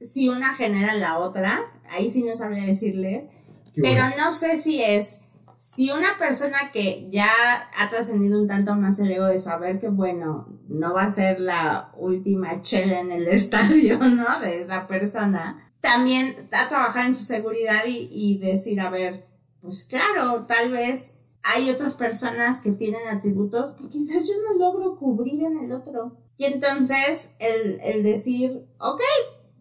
si una genera la otra, ahí sí no sabría decirles,
Qué
pero
bueno.
no sé si es si una persona que ya ha trascendido un tanto más el ego de saber que, bueno, no va a ser la última chela en el <laughs> estadio, ¿no? De esa persona, también a trabajar en su seguridad y, decir, a ver, pues claro, tal vez hay otras personas que tienen atributos que quizás yo no logro cubrir en el otro. Y entonces el, el decir, ok,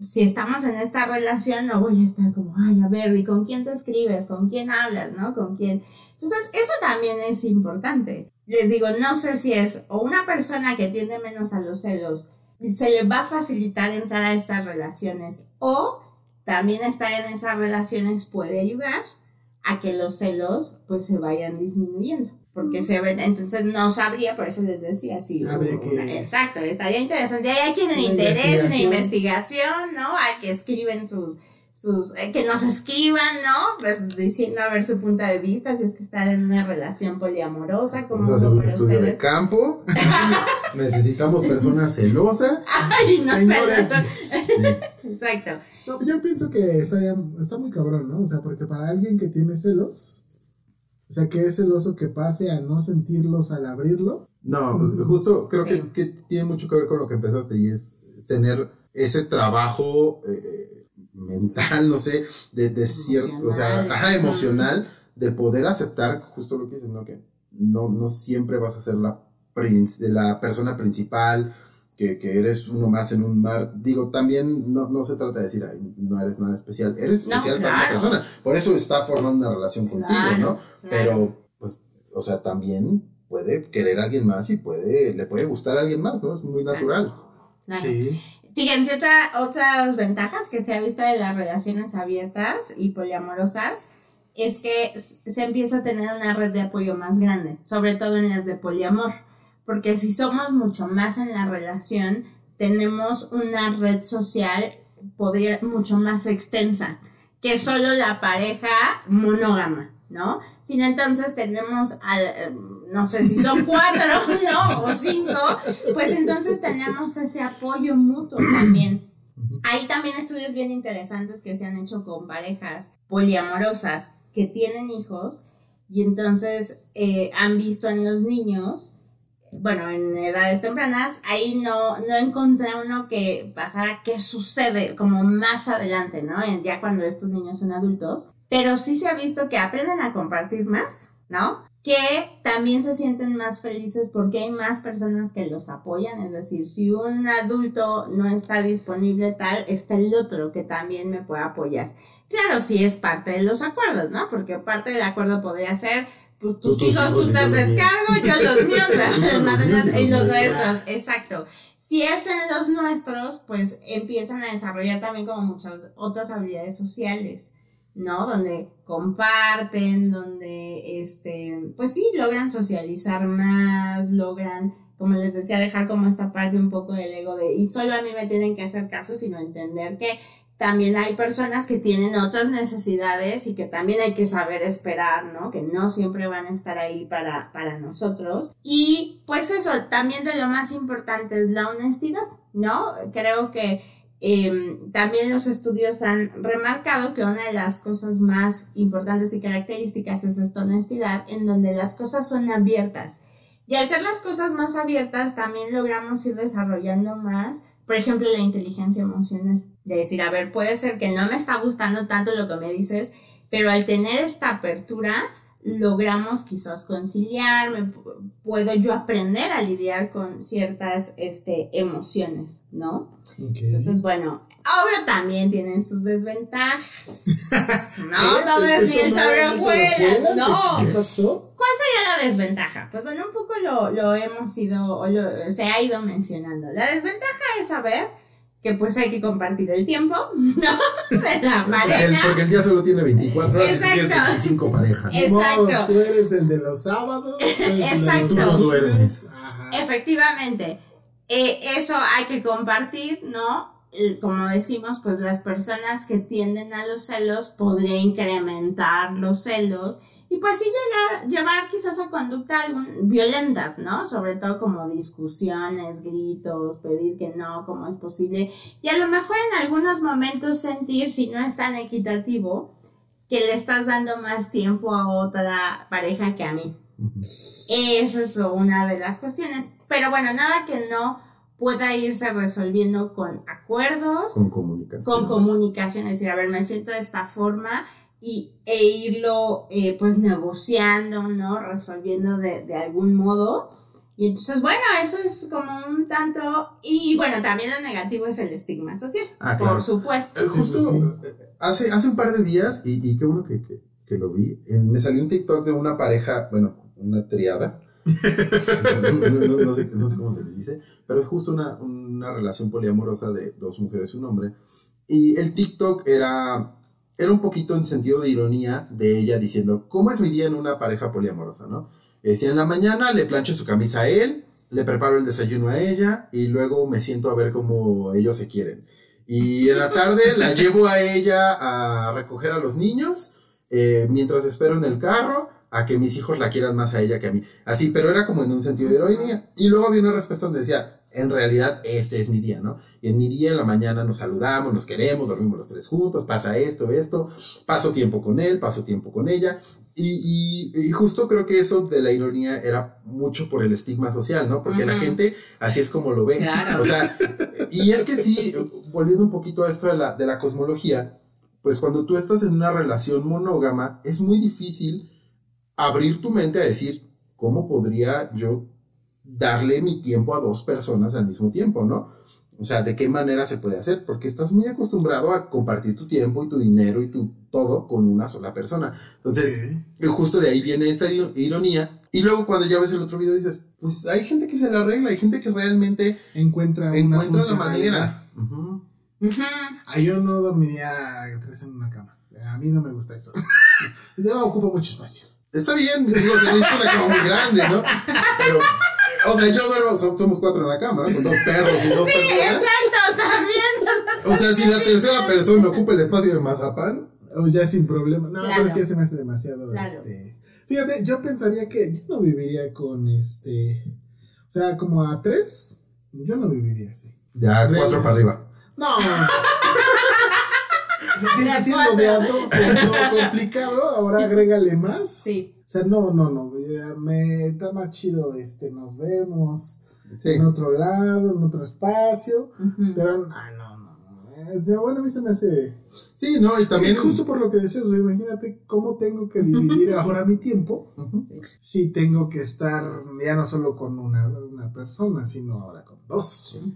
si estamos en esta relación, no voy a estar como, ay, a ver, ¿y con quién te escribes? ¿Con quién hablas? ¿No? ¿Con quién? Entonces, eso también es importante. Les digo, no sé si es o una persona que tiende menos a los celos, se le va a facilitar entrar a estas relaciones o también estar en esas relaciones puede ayudar a que los celos pues se vayan disminuyendo porque se ven, entonces no sabría, por eso les decía, sí,
Habría que-
una- exacto, estaría interesante. Hay a quien le
Una
interese una
investigación.
¿no? A que escriben sus, sus, eh, que nos escriban, ¿no? Pues diciendo a ver su punto de vista, si es que están en una relación poliamorosa, como
Vamos a hacer un estudio de campo. <laughs> Necesitamos personas celosas.
Ay, no.
Sí.
exacto.
No, yo pienso que está, está muy cabrón, ¿no? O sea, porque para alguien que tiene celos, sea, que es celoso que pase a no sentirlos al abrirlo.
No, justo creo
Sí.
que, que tiene mucho que ver con lo que empezaste y es tener ese trabajo eh, mental, no sé, de, de cierto, o sea,
Emocional.
ajá, emocional, de poder aceptar justo lo que dices, ¿no? Que no, no siempre vas a ser la, la persona principal, que, que eres uno más en un mar. Digo, también no, no se trata de decir, "Ay, no eres nada especial, eres
No,
especial para una
claro.
persona. Por eso está formando una relación contigo,
Claro,
¿no?
claro.
Pero, pues, o sea, también puede querer a alguien más y puede, le puede gustar a alguien más, ¿no? Es muy natural.
Claro.
Sí.
Fíjense, otra, otras ventajas que se ha visto de las relaciones abiertas y poliamorosas es que se empieza a tener una red de apoyo más grande, sobre todo en las de poliamor, porque si somos mucho más en la relación, tenemos una red social podría, mucho más extensa que solo la pareja monógama, ¿no? Sino entonces tenemos, al, eh, no sé si son cuatro, <laughs> ¿no? O cinco, pues entonces tenemos ese apoyo mutuo también. Hay también estudios bien interesantes que se han hecho con parejas poliamorosas que tienen hijos y entonces eh, han visto en los niños, bueno, en edades tempranas, ahí no, no encontré uno que pasara qué sucede como más adelante, ¿no? Ya cuando estos niños son adultos, pero sí se ha visto que aprenden a compartir más, ¿no? que también se sienten más felices porque hay más personas que los apoyan, es decir, si un adulto no está disponible tal, está el otro que también me puede apoyar. Claro, sí es parte de los acuerdos, ¿no? Porque parte del acuerdo podría ser, pues tus,
Tus
hijos,
yo
estás descargo, yo los míos, <laughs>
y los nuestros,
exacto. Si es en los nuestros, pues empiezan a desarrollar también como muchas otras habilidades sociales. ¿no? Donde comparten, donde, este, pues sí, logran socializar más, logran, como les decía, dejar como esta parte un poco del ego de, y solo a mí me tienen que hacer caso, sino entender que también hay personas que tienen otras necesidades y que también hay que saber esperar, ¿no? Que no siempre van a estar ahí para, para nosotros. Y pues eso, también de lo más importante es la honestidad, ¿no? Creo que eh, también los estudios han remarcado que una de las cosas más importantes y características es esta honestidad, en donde las cosas son abiertas. Y al ser las cosas más abiertas, también logramos ir desarrollando más, por ejemplo, la inteligencia emocional. De decir, a ver, puede ser que no me está gustando tanto lo que me dices, pero al tener esta apertura, logramos quizás conciliar, me pu- puedo yo aprender a lidiar con ciertas este, emociones, ¿no? Entonces, bueno, obvio también tienen sus desventajas. <laughs> No, todo es bien sobre no.
¿Qué pasó?
¿Cuál sería la desventaja? Pues bueno, un poco lo, lo hemos ido, o lo- se ha ido mencionando. La desventaja es saber que pues hay que compartir el tiempo, <laughs> ¿no? De la
Porque el,
pareja.
porque el día solo tiene 24 horas y tienes
Exacto.
25 parejas.
Exacto.
Tú eres el de los sábados. el de los
Exacto.
Tú no duermes.
Ajá.
Efectivamente, eh, eso hay que compartir, ¿no? Como decimos, pues las personas que tienden a los celos podría incrementar los celos y pues sí llegar, llevar quizás a conducta algún- violentas, ¿no? Sobre todo como discusiones, gritos, pedir que no, cómo es posible y a lo mejor en algunos momentos sentir, si no es tan equitativo, que le estás dando más tiempo a otra pareja que a mí. Esa es una de las cuestiones. Pero bueno, nada que no pueda irse resolviendo con acuerdos,
Con comunicación.
con comunicación, es decir, a ver, me siento de esta forma y, e irlo eh, pues negociando, ¿no? Resolviendo de, de algún modo. Y entonces, bueno, eso es como un tanto, y bueno, también lo negativo es el estigma social,
Ah, claro.
por supuesto.
Eh, justo
Sí,
eh, hace, hace un par de días, y, y qué bueno que, que- que lo vi, eh, me salió un TikTok de una pareja, bueno, una triada. <laughs> no, no- no- no sé, no sé cómo se le dice, pero es justo una, una relación poliamorosa de dos mujeres y un hombre. Y el TikTok era, era un poquito en sentido de ironía de ella diciendo, ¿cómo es mi día en una pareja poliamorosa, no? Decía, en la mañana le plancho su camisa a él, le preparo el desayuno a ella y luego me siento a ver cómo ellos se quieren. Y en la tarde la <laughs> llevo a ella a recoger a los niños, eh, mientras espero en el carro, a que mis hijos la quieran más a ella que a mí. Así, pero era como en un sentido de ironía. Y luego había una respuesta donde decía, en realidad este es mi día, ¿no? Y en mi día en la mañana nos saludamos, nos queremos, dormimos los tres juntos, pasa esto, esto, paso tiempo con él, paso tiempo con ella. Y, y- y justo creo que eso de la ironía era mucho por el estigma social, ¿no? Porque la gente así es como lo ve.
Claro.
O sea, y es que sí, volviendo un poquito a esto de la, de la cosmología, pues cuando tú estás en una relación monógama, es muy difícil abrir tu mente a decir, ¿cómo podría yo darle mi tiempo a dos personas al mismo tiempo, ¿no? O sea, ¿de qué manera se puede hacer? Porque estás muy acostumbrado a compartir tu tiempo y tu dinero y tu todo con una sola persona. Entonces, y justo de ahí viene esa iro- ironía. Y luego cuando ya ves el otro video dices, pues hay gente que se la arregla, hay gente que realmente
Encuentra, una
encuentra
funcionalidad.
manera. Ujú.
Ujú.
Ah, yo no dormiría tres en una cama. A mí no me gusta eso. <laughs> Yo ocupo mucho espacio.
Está bien, digo, se necesita una cama muy grande, ¿no? Pero, o sea, yo duermo, so- somos cuatro en la cama, ¿no? Con dos perros y dos
Sí,
personas.
exacto, también.
O sea, si la tercera persona ocupa el espacio de mazapán,
O ya sin problema. No,
Claro.
pero es que se me hace demasiado.
Claro.
Este... Fíjate, yo pensaría que yo no viviría con este. O sea, como a tres, yo no viviría así.
ya cuatro para arriba.
No. Sigue siendo de a dos, es lo complicado. Ahora agrégale más.
Sí.
O sea, no, no, no. Me está más chido este. Nos vemos
Sí.
en otro lado, en otro espacio. Pero, ah, no, no, no. O sea, bueno, a mí se me hace.
Sí, no, y también.
Y justo por lo que decías, o sea, imagínate cómo tengo que <laughs> dividir ahora mi tiempo.
Ujú.
Si tengo que estar ya no solo con una, una persona, sino ahora con dos.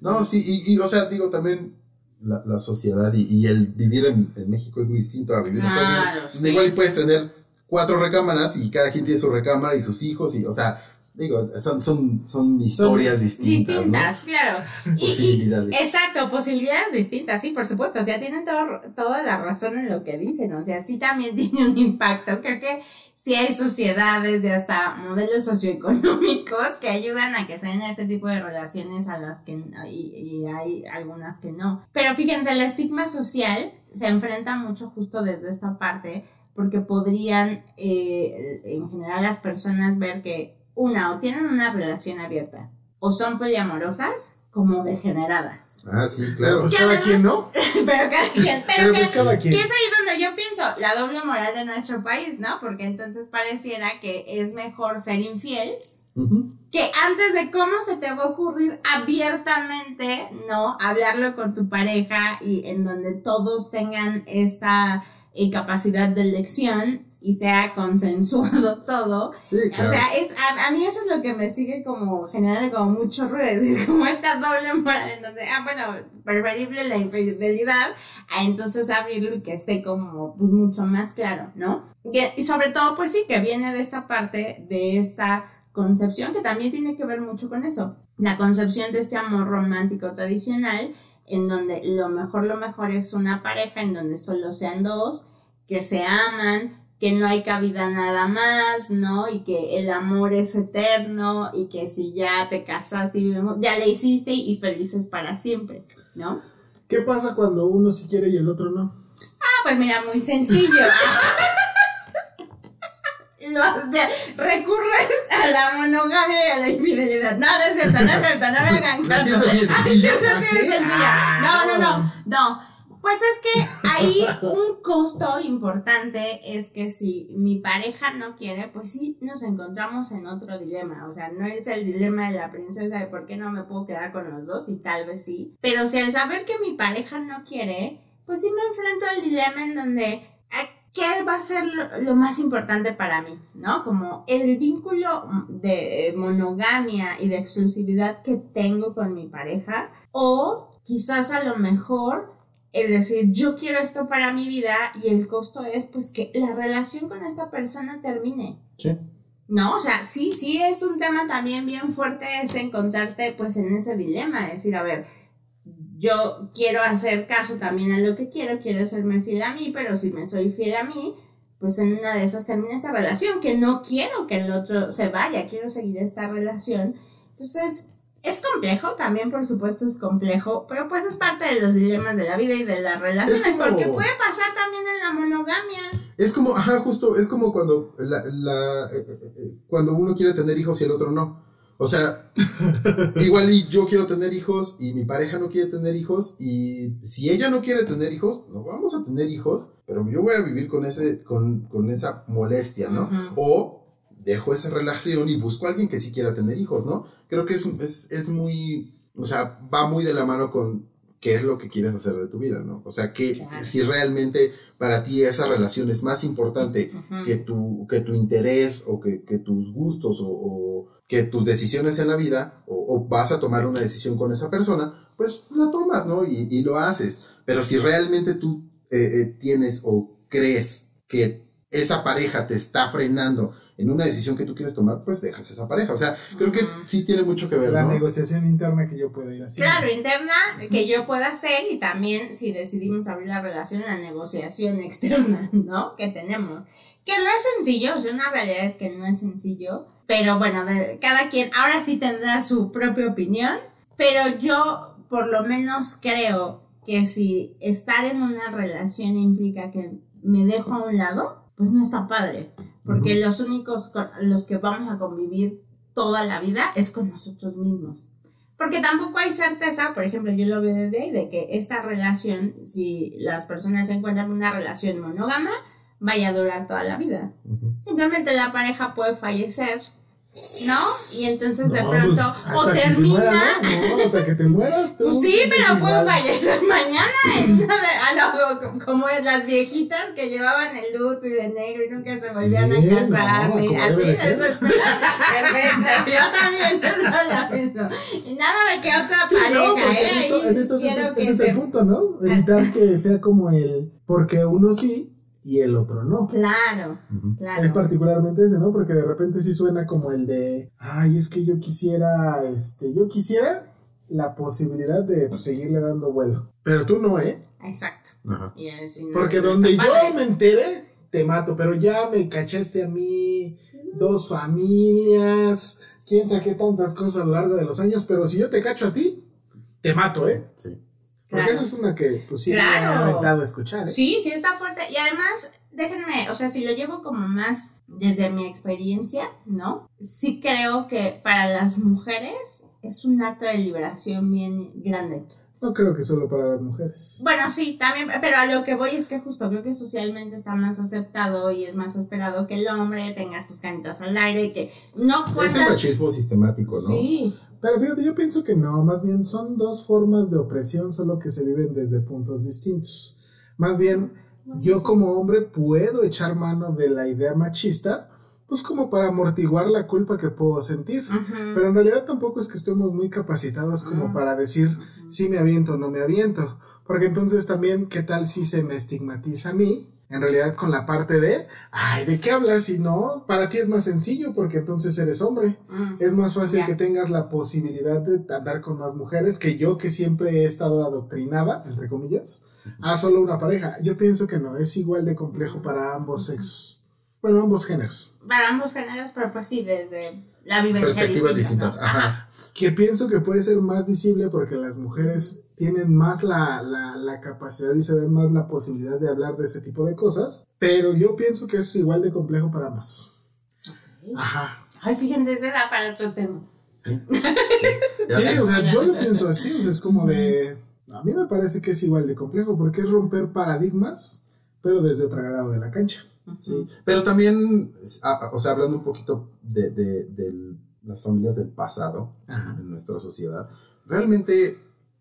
No, sí, y, y, o sea, digo, también la, la sociedad y, y el vivir en, en México es muy distinto a vivir en Estados Unidos.
sí.
Igual puedes tener cuatro recámaras y cada quien tiene su recámara y sus hijos, y, o sea, digo, son, son, son historias distintas.
Distintas, claro.
¿no?
Y- y-
Posibilidades.
Exacto, posibilidades distintas, sí, por supuesto. O sea, tienen todo- toda la razón en lo que dicen. O sea, sí también <laughs> tiene un impacto. Creo que sí hay sociedades y hasta modelos socioeconómicos que ayudan a que se den ese tipo de relaciones a las que y, y hay algunas que no. Pero fíjense, el estigma social se enfrenta mucho justo desde esta parte porque podrían eh, en general las personas ver que una o tienen una relación abierta o son poliamorosas como degeneradas.
Ah, sí, claro.
pues cada
además-
quien, ¿no? <laughs>
Pero cada quien, pero
Pero
que,
pues cada quien.
que es ahí donde yo pienso, la doble moral de nuestro país, ¿no? Porque entonces pareciera que es mejor ser infiel
Ujú.
que antes de cómo se te va a ocurrir abiertamente, ¿no? Hablarlo con tu pareja y en donde todos tengan esta eh, capacidad de elección y sea consensuado <laughs> todo.
Sí, claro.
O sea, es, a, a mí eso es lo que me sigue como generando como mucho ruido, <laughs> es decir, como esta doble moral en donde, ah, bueno, preferible la infidelidad, a entonces abrirlo y que esté como pues mucho más claro, ¿no? Y, y sobre todo, pues sí, que viene de esta parte, de esta concepción que también tiene que ver mucho con eso, la concepción de este amor romántico tradicional, en donde lo mejor, lo mejor es una pareja, en donde solo sean dos, que se aman, que no hay cabida nada más, ¿no? Y que el amor es eterno y que si ya te casaste y vivimos, ya le hiciste y felices para siempre, ¿no?
¿Qué pasa cuando uno sí quiere y el otro no?
Ah, pues mira, muy sencillo. Recurres a la monogamia y a la infidelidad. No, no es cierto, no es cierto, no me hagan
Así
caso.
así
es
¿Ah,
sencilla. No, no, no, no. Pues es que ahí un costo importante es que si mi pareja no quiere, pues sí nos encontramos en otro dilema. O sea, no es el dilema de la princesa de por qué no me puedo quedar con los dos y tal vez sí. Pero si al saber que mi pareja no quiere, pues sí me enfrento al dilema en donde ¿qué va a ser lo, lo más importante para mí? ¿No? Como el vínculo de monogamia y de exclusividad que tengo con mi pareja o quizás a lo mejor el decir yo quiero esto para mi vida y el costo es pues que la relación con esta persona termine.
Sí.
No, o sea, sí, sí es un tema también bien fuerte es encontrarte pues en ese dilema, decir, a ver, yo quiero hacer caso también a lo que quiero, quiero serme fiel a mí, pero si me soy fiel a mí, pues en una de esas termina esta relación, que no quiero que el otro se vaya, quiero seguir esta relación. Entonces, es complejo, también por supuesto es complejo, pero pues es parte de los dilemas de la vida y de las relaciones,
como-
porque puede pasar también en la monogamia.
Es como, ajá, justo, es como cuando, la, la, eh, eh, eh, cuando uno quiere tener hijos y el otro no. O sea, <laughs> igual y yo quiero tener hijos y mi pareja no quiere tener hijos y si ella no quiere tener hijos, no vamos a tener hijos, pero yo voy a vivir con, ese, con, con esa molestia, ¿no? O dejo esa relación y busco a alguien que sí quiera tener hijos, ¿no? Creo que es, es, es muy, o sea, va muy de la mano con qué es lo que quieres hacer de tu vida, ¿no? O sea, que
Claro.
si realmente para ti esa relación es más importante que tu, que tu interés o que, que tus gustos o, o que tus decisiones en la vida o, o vas a tomar una decisión con esa persona, pues la tomas, ¿no? Y, y lo haces. Pero si realmente tú eh, eh, tienes o crees que esa pareja te está frenando en una decisión que tú quieres tomar, pues dejas esa pareja. O sea, creo que
Ujú.
sí tiene mucho que ver,
La
¿no?
negociación interna que yo puedo ir haciendo.
Claro, interna que yo pueda hacer y también si decidimos abrir la relación, la negociación <laughs> externa, ¿no? Que tenemos. Que no es sencillo, o sea, una realidad es que no es sencillo, pero bueno, cada quien ahora sí tendrá su propia opinión, pero yo por lo menos creo que si estar en una relación implica que me dejo a un lado, pues no está padre, porque los únicos con los que vamos a convivir toda la vida es con nosotros mismos. Porque tampoco hay certeza, por ejemplo, yo lo veo desde ahí, de que esta relación, si las personas encuentran en una relación monógama, vaya a durar toda la vida. Simplemente la pareja puede fallecer, ¿no? Y entonces de
No,
pronto,
pues,
o termina,
muera, ¿no? No, hasta que te mueras. <laughs> tú
pues sí,
sigues
pero
igual.
fallecer <laughs> mañana. En de- ah, no, como las viejitas que llevaban el luto y de negro y nunca se volvían
Sí,
a casar. así,
de
eso es perfecto. <laughs> Yo también pienso lo mismo. Y nada de que otra
Sí,
pareja, ¿eh?
justo
Ahí
en eso ese, es- ese es
se-
el punto, ¿no? Evitar que sea como el porque uno sí y el otro no.
Claro, claro.
Es particularmente ese, ¿no? Porque de repente sí suena como el de, ay, es que yo quisiera, este, yo quisiera la posibilidad de pues, seguirle dando vuelo. Pero tú no, ¿eh?
Exacto.
Ajá.
Y así, no,
Porque donde yo
padre.
me entere, te mato, pero ya me cachaste a mí, dos familias, quién sabe qué tantas cosas a lo largo de los años, pero si yo te cacho a ti, te mato, ¿eh?
Sí.
Porque
Claro.
esa es una que, pues sí, me
Claro.
ha aventado a escuchar, ¿eh?
Sí, sí está fuerte. Y además, déjenme, o sea, si lo llevo como más desde mi experiencia, ¿no? Sí creo que para las mujeres es un acto de liberación bien grande.
No creo que solo para las mujeres.
Bueno, sí, también, pero a lo que voy es que justo creo que socialmente está más aceptado y es más esperado que el hombre tenga sus canitas al aire, que no
Es el
cuentas...
machismo sistemático, ¿no?
Sí,
Pero fíjate, yo pienso que no, más bien son dos formas de opresión, solo que se viven desde puntos distintos. Más bien, yo como hombre puedo echar mano de la idea machista, pues como para amortiguar la culpa que puedo sentir. Pero en realidad tampoco es que estemos muy capacitados como para decir si me aviento o no me aviento. Porque entonces también, ¿qué tal si se me estigmatiza a mí? En realidad con la parte de, ay, ¿de qué hablas? Si no, para ti es más sencillo porque entonces eres hombre.
mm.
Es más fácil que tengas la posibilidad de andar con más mujeres que yo que siempre he estado adoctrinada, entre comillas, a solo una pareja. Yo pienso que no, es igual de complejo para ambos sexos. Bueno, ambos géneros.
Para ambos géneros, pero pues sí, desde la vivencia
Perspectivas
distinta,
distintas.
¿no?
Ajá.
Que pienso que puede ser más visible porque las mujeres tienen más la, la, la capacidad y se ven más la posibilidad de hablar de ese tipo de cosas. Pero yo pienso que es igual de complejo para ambos. Ajá.
Ay, fíjense, ese da para otro tema.
Sí,
ven.
o sea, yo lo pienso así, o sea, es como de... A mí me parece que es igual de complejo porque es romper paradigmas, pero desde otro lado de la cancha.
Sí, pero también, o sea, hablando un poquito de, de- de las familias del pasado
Ajá.
en nuestra sociedad, realmente,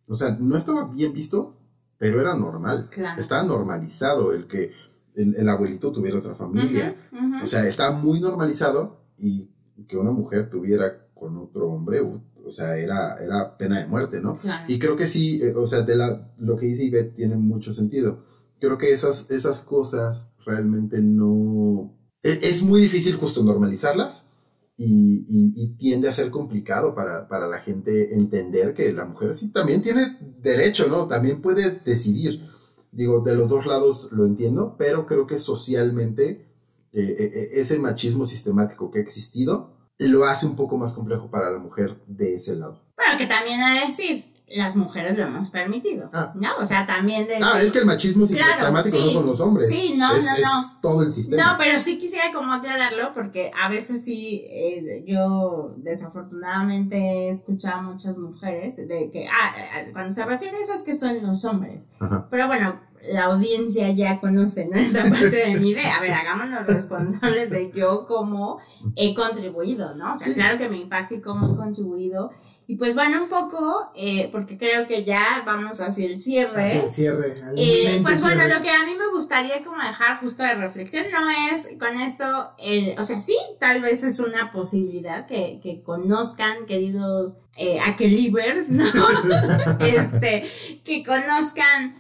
o sea, no estaba bien visto, pero era normal.
Claro.
Estaba normalizado el que el, el abuelito tuviera otra familia.
Ujú, ujú.
O sea, estaba muy normalizado y que una mujer tuviera con otro hombre, o sea, era, era pena de muerte, ¿no?
Claro.
Y creo que sí, eh, o sea, de la, lo que dice Ivette tiene mucho sentido. Creo que esas, esas cosas realmente no... e- Es, muy difícil justo normalizarlas y, tiende a ser complicado para, para la gente entender que la mujer también tiene derecho, ¿no? También puede decidir. Digo, de los dos lados lo entiendo, pero creo que socialmente eh, eh, eh, ese machismo sistemático que ha existido lo hace un poco más complejo para la mujer de ese lado.
Pero que también de decir, las mujeres lo hemos permitido.
Ah.
¿No? O sea, también de
Ah, es que el machismo
Claro,
sistemático no son los hombres.
Sí, no,
es,
no,
es
no.
todo el sistema.
No, pero sí quisiera como aclararlo porque a veces sí, eh, yo desafortunadamente he escuchado a muchas mujeres de que, ah, eh, cuando se refiere a eso es que son los hombres.
Ajá.
Pero bueno, la audiencia ya conoce ¿no? <laughs> esta parte de mi idea. A ver, hagámonos responsables de yo cómo he contribuido, ¿no? O sea,
Sí.
claro que me impacta y cómo he contribuido. Y pues bueno, un poco, eh, porque creo que ya vamos hacia el cierre.
Hacia el cierre.
Eh, pues bueno, lo que a mí me gustaría como dejar justo de reflexión no es con esto, el, o sea, sí, tal vez es una posibilidad que, que conozcan, queridos eh, aquelivers, ¿no? <laughs> este, que conozcan,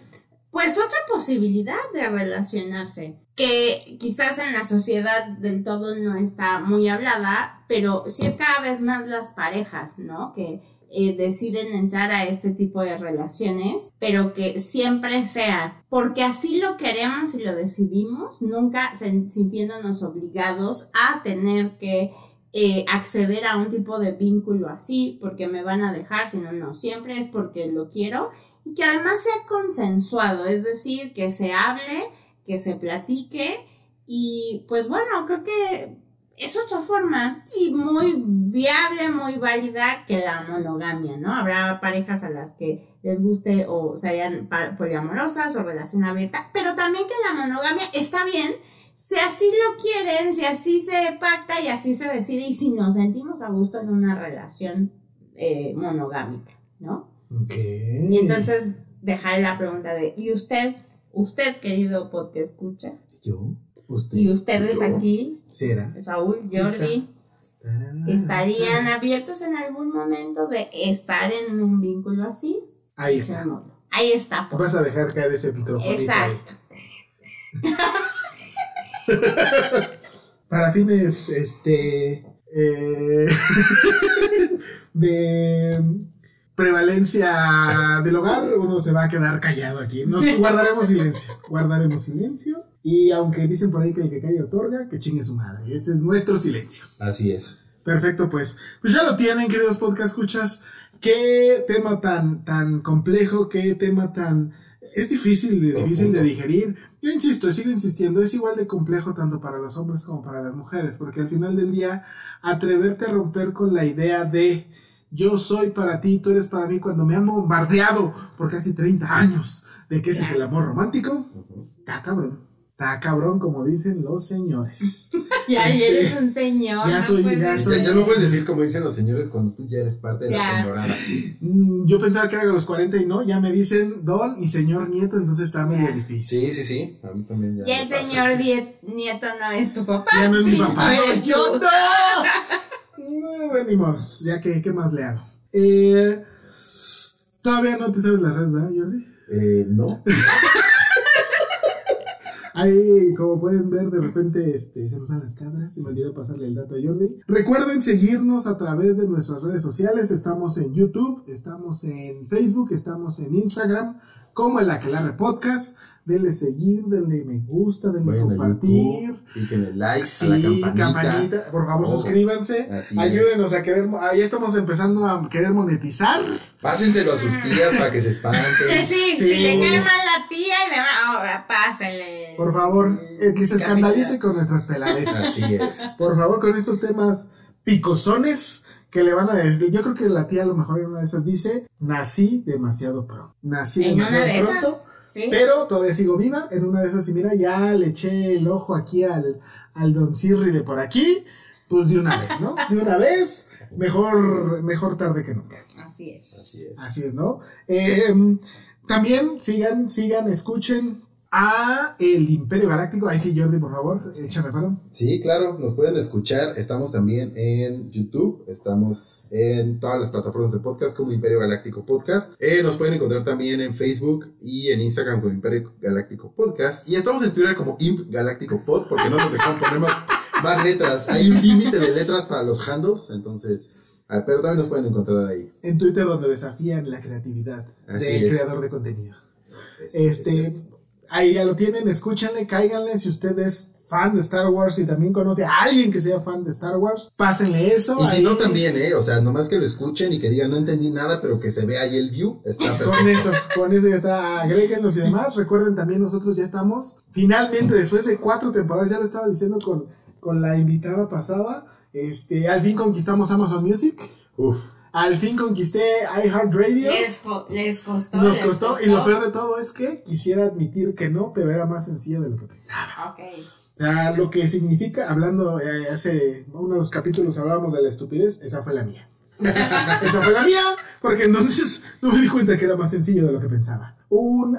pues otra posibilidad de relacionarse, que quizás en la sociedad del todo no está muy hablada, pero sí es cada vez más las parejas, ¿no? Que eh, deciden entrar a este tipo de relaciones, pero que siempre sea porque así lo queremos y lo decidimos, nunca sintiéndonos obligados a tener que eh, acceder a un tipo de vínculo así porque me van a dejar, sino no, siempre es porque lo quiero y que además sea consensuado, es decir, que se hable, que se platique y pues bueno, creo que es otra forma y muy viable, muy válida que la monogamia, ¿no? Habrá parejas a las que les guste o sean poliamorosas o relación abierta, pero también que la monogamia está bien si así lo quieren, si así se pacta y así se decide y si nos sentimos a gusto en una relación eh, monogámica, ¿no?
Ok.
Y entonces dejaré la pregunta de, ¿y usted, usted querido podcast escucha?
Yo, usted.
¿Y ustedes
Yo.
aquí,
Será.
Saúl, Jordi, estarían abiertos en algún momento de estar en un vínculo así?
Ahí está.
Ahí está. pues.
Vas a dejar caer ese micrófono.
Exacto. <laughs> <laughs>
Para fines, este. eh, <laughs> de prevalencia del hogar, uno se va a quedar callado aquí. Nos guardaremos silencio. Guardaremos silencio. Y aunque dicen por ahí que el que calla otorga, que chingue su madre. Ese es nuestro silencio.
Así es.
Perfecto, pues. Pues ya lo tienen, queridos podcast escuchas. Qué tema tan, tan complejo, qué tema tan. Es difícil, difícil de digerir. Yo insisto, sigo insistiendo, es igual de complejo tanto para los hombres como para las mujeres, porque al final del día, atreverte a romper con la idea de yo soy para ti, tú eres para mí, cuando me han bombardeado por casi 30 años de que ese es el amor romántico, está cabrón. Está cabrón, como dicen los señores. <laughs>
Ya
Este,
eres un señor.
ya
no
soy-
puedes
ya
Ya,
soy-
ya no puedes decir como dicen los señores cuando tú ya eres parte de la
Ya.
señorada.
Mm, Yo pensaba que era a los 40 y no, ya me dicen don y señor nieto, entonces está medio
Ya.
difícil.
Sí, sí, sí. A mí también ya.
Y el
pasa,
señor
sí.
Nieto no es tu papá.
Ya no es mi papá,
no eres
yo,
tú.
no. No, venimos, ya que, ¿qué más le hago? Eh, todavía no te sabes la red, ¿verdad, Jordi?
Eh, no. <laughs>
Ahí, como pueden ver, de repente este, se van las cabras. Se me olvidó pasarle el dato a Jordi. Recuerden seguirnos a través de nuestras redes sociales. Estamos en YouTube, estamos en Facebook, estamos en Instagram, como el Aquelarre Podcast. Denle seguir, denle me gusta, denle
Vayan
compartir.
Like
Sí,
a la campanita.
campanita. Por favor,
Oh,
suscríbanse.
así
Ayúdenos a querer. Ahí estamos empezando a querer monetizar.
Pásenselo a sus tías para que se
Que
espanten.
sí,
Sí.
si le cae mal la tía y demás, oh, pásale.
Por favor, eh, que se escandalice con nuestras peladezas.
Así es.
Por favor, con estos temas picosones que le van a decir. Yo creo que la tía a lo mejor en una de esas dice, nací demasiado pronto. Nací
En una
demasiado
de
pronto.
esas. Sí.
Pero todavía sigo viva. En una de esas, y mira, ya le eché el ojo aquí al, al Don Cirri de por aquí. Pues de una vez, ¿no? <laughs> De una vez. Mejor, mejor tarde que nunca.
Así es.
Así es.
Así es, ¿no? Eh, también sigan, sigan, escuchen a el Imperio Galáctico. Ahí sí, Jordi, por favor, échame paro.
Sí, claro, nos pueden escuchar. Estamos también en YouTube, estamos en todas las plataformas de podcast como Imperio Galáctico Podcast. Eh, nos pueden encontrar también en Facebook y en Instagram como Imperio Galáctico Podcast. Y estamos en Twitter como Imp Galáctico Pod porque no nos dejan poner más, más letras. Hay un límite de letras para los handles, entonces, pero también nos pueden encontrar ahí.
En Twitter, donde desafían la creatividad
Así
del
es.
creador de contenido.
Es-
Este,
es-
ahí ya lo tienen, escúchenle, cáiganle si usted es fan de Star Wars y también conoce a alguien que sea fan de Star Wars, pásenle eso.
y si
ahí.
no también, ¿eh? O sea, nomás que lo escuchen y que digan, no entendí nada, pero que se vea ahí el view, está perfecto.
Con eso, con eso ya está, agréguenlos y demás. Recuerden también, nosotros ya estamos, finalmente, después de cuatro temporadas, ya lo estaba diciendo con, con la invitada pasada, este, al fin conquistamos Amazon Music,
Uf.
Al fin conquisté iHeartRadio.
Les, co- les costó.
Nos
les
costó, y lo peor de todo es que quisiera admitir que no, pero era más sencillo de lo que pensaba.
Ok.
O sea, lo que significa, hablando eh, hace uno de los capítulos hablábamos de la estupidez, esa fue la mía. <laughs> esa fue la mía, porque entonces no me di cuenta que era más sencillo de lo que pensaba. Un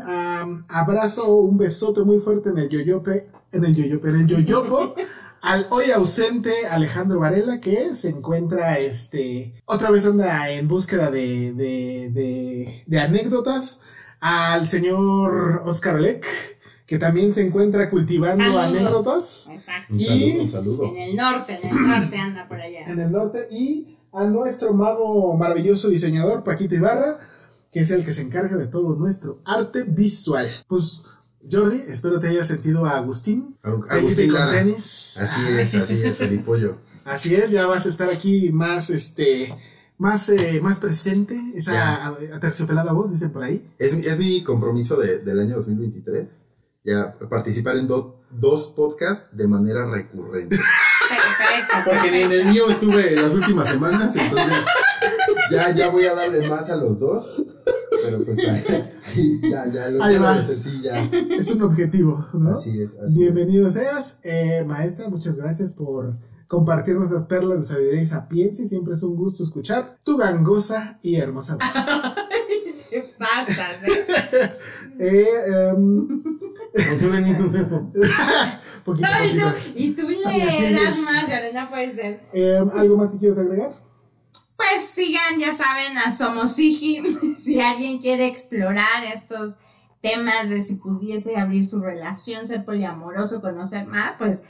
abrazo, un besote muy fuerte en el yoyope, en el yoyope, en el yoyopo, al hoy ausente Alejandro Varela, que se encuentra, este, otra vez anda en búsqueda de, de, de, de anécdotas, al señor Oscar Olek, que también se encuentra cultivando
Saludos.
anécdotas
Exacto.
Un
Y-
saludo, un saludo.
En el norte, en el norte anda por allá.
en el norte y a nuestro mago maravilloso diseñador Paquito Ibarra, que es el que se encarga de todo nuestro arte visual. Pues Jordi, espero te haya sentido a Agustín.
Agustín
con tenis.
Así es, así es, <laughs> Felipollo.
Así es, ya vas a estar aquí más este más, eh, más presente, esa aterciopelada voz, dicen por ahí.
Es, es mi compromiso de- del año 2023. Ya participar en do- dos podcasts de manera recurrente.
Perfecto.
Porque ni en el mío estuve en las últimas semanas, entonces <laughs> ya, ya voy a darle más a los dos. Pero pues ahí, ya, ya lo
Ahí
quiero
va.
hacer, sí, ya.
Es un objetivo, ¿no?
Así es, así
Bienvenido seas, eh, maestra, muchas gracias por compartirnos esas perlas de sabiduría y sapiencia. Siempre es un gusto escuchar tu gangosa y hermosa voz. <laughs>
¿Qué pasas, eh? <laughs>
Eh,
es. <laughs>
poquito,
No, y tú, y tú le das
es-
más, Lorena, puede ser.
Em, ¿Algo más que quieras agregar?
Pues sigan, ya saben, a Somos Sigi. <laughs> si alguien quiere explorar estos temas de si pudiese abrir su relación, ser poliamoroso, conocer más, pues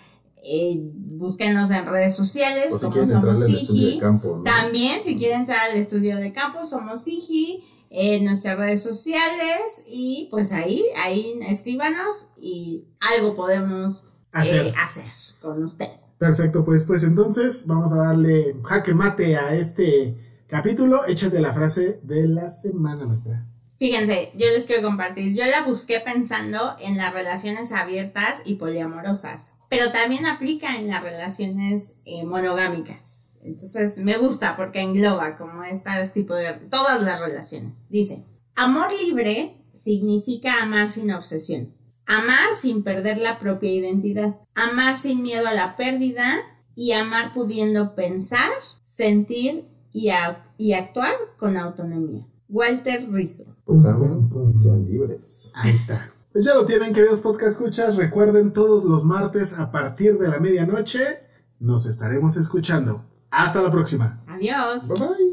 eh, búsquenos en redes sociales
O si
como Somos
campo, ¿no?
También, si quieren entrar al estudio de campo, somos Sigi en nuestras redes sociales y pues ahí, ahí escríbanos y algo podemos
Hacer.
eh, hacer con usted.
Perfecto, pues, pues entonces vamos a darle jaque mate a este capítulo. Échate la frase de la semana, maestra.
Fíjense, yo les quiero compartir, yo la busqué pensando en las relaciones abiertas y poliamorosas, pero también aplica en las relaciones eh, monogámicas. Entonces me gusta porque engloba como este tipo de todas las relaciones. Dice, amor libre significa amar sin obsesión, amar sin perder la propia identidad, amar sin miedo a la pérdida y amar pudiendo pensar, sentir y, actuar con autonomía. Walter Rizzo.
Pues amen y sean libres.
Ahí está. Pues ya lo tienen, queridos podcast escuchas. Recuerden, todos los martes a partir de la medianoche nos estaremos escuchando. Hasta la próxima.
Adiós.
Bye bye.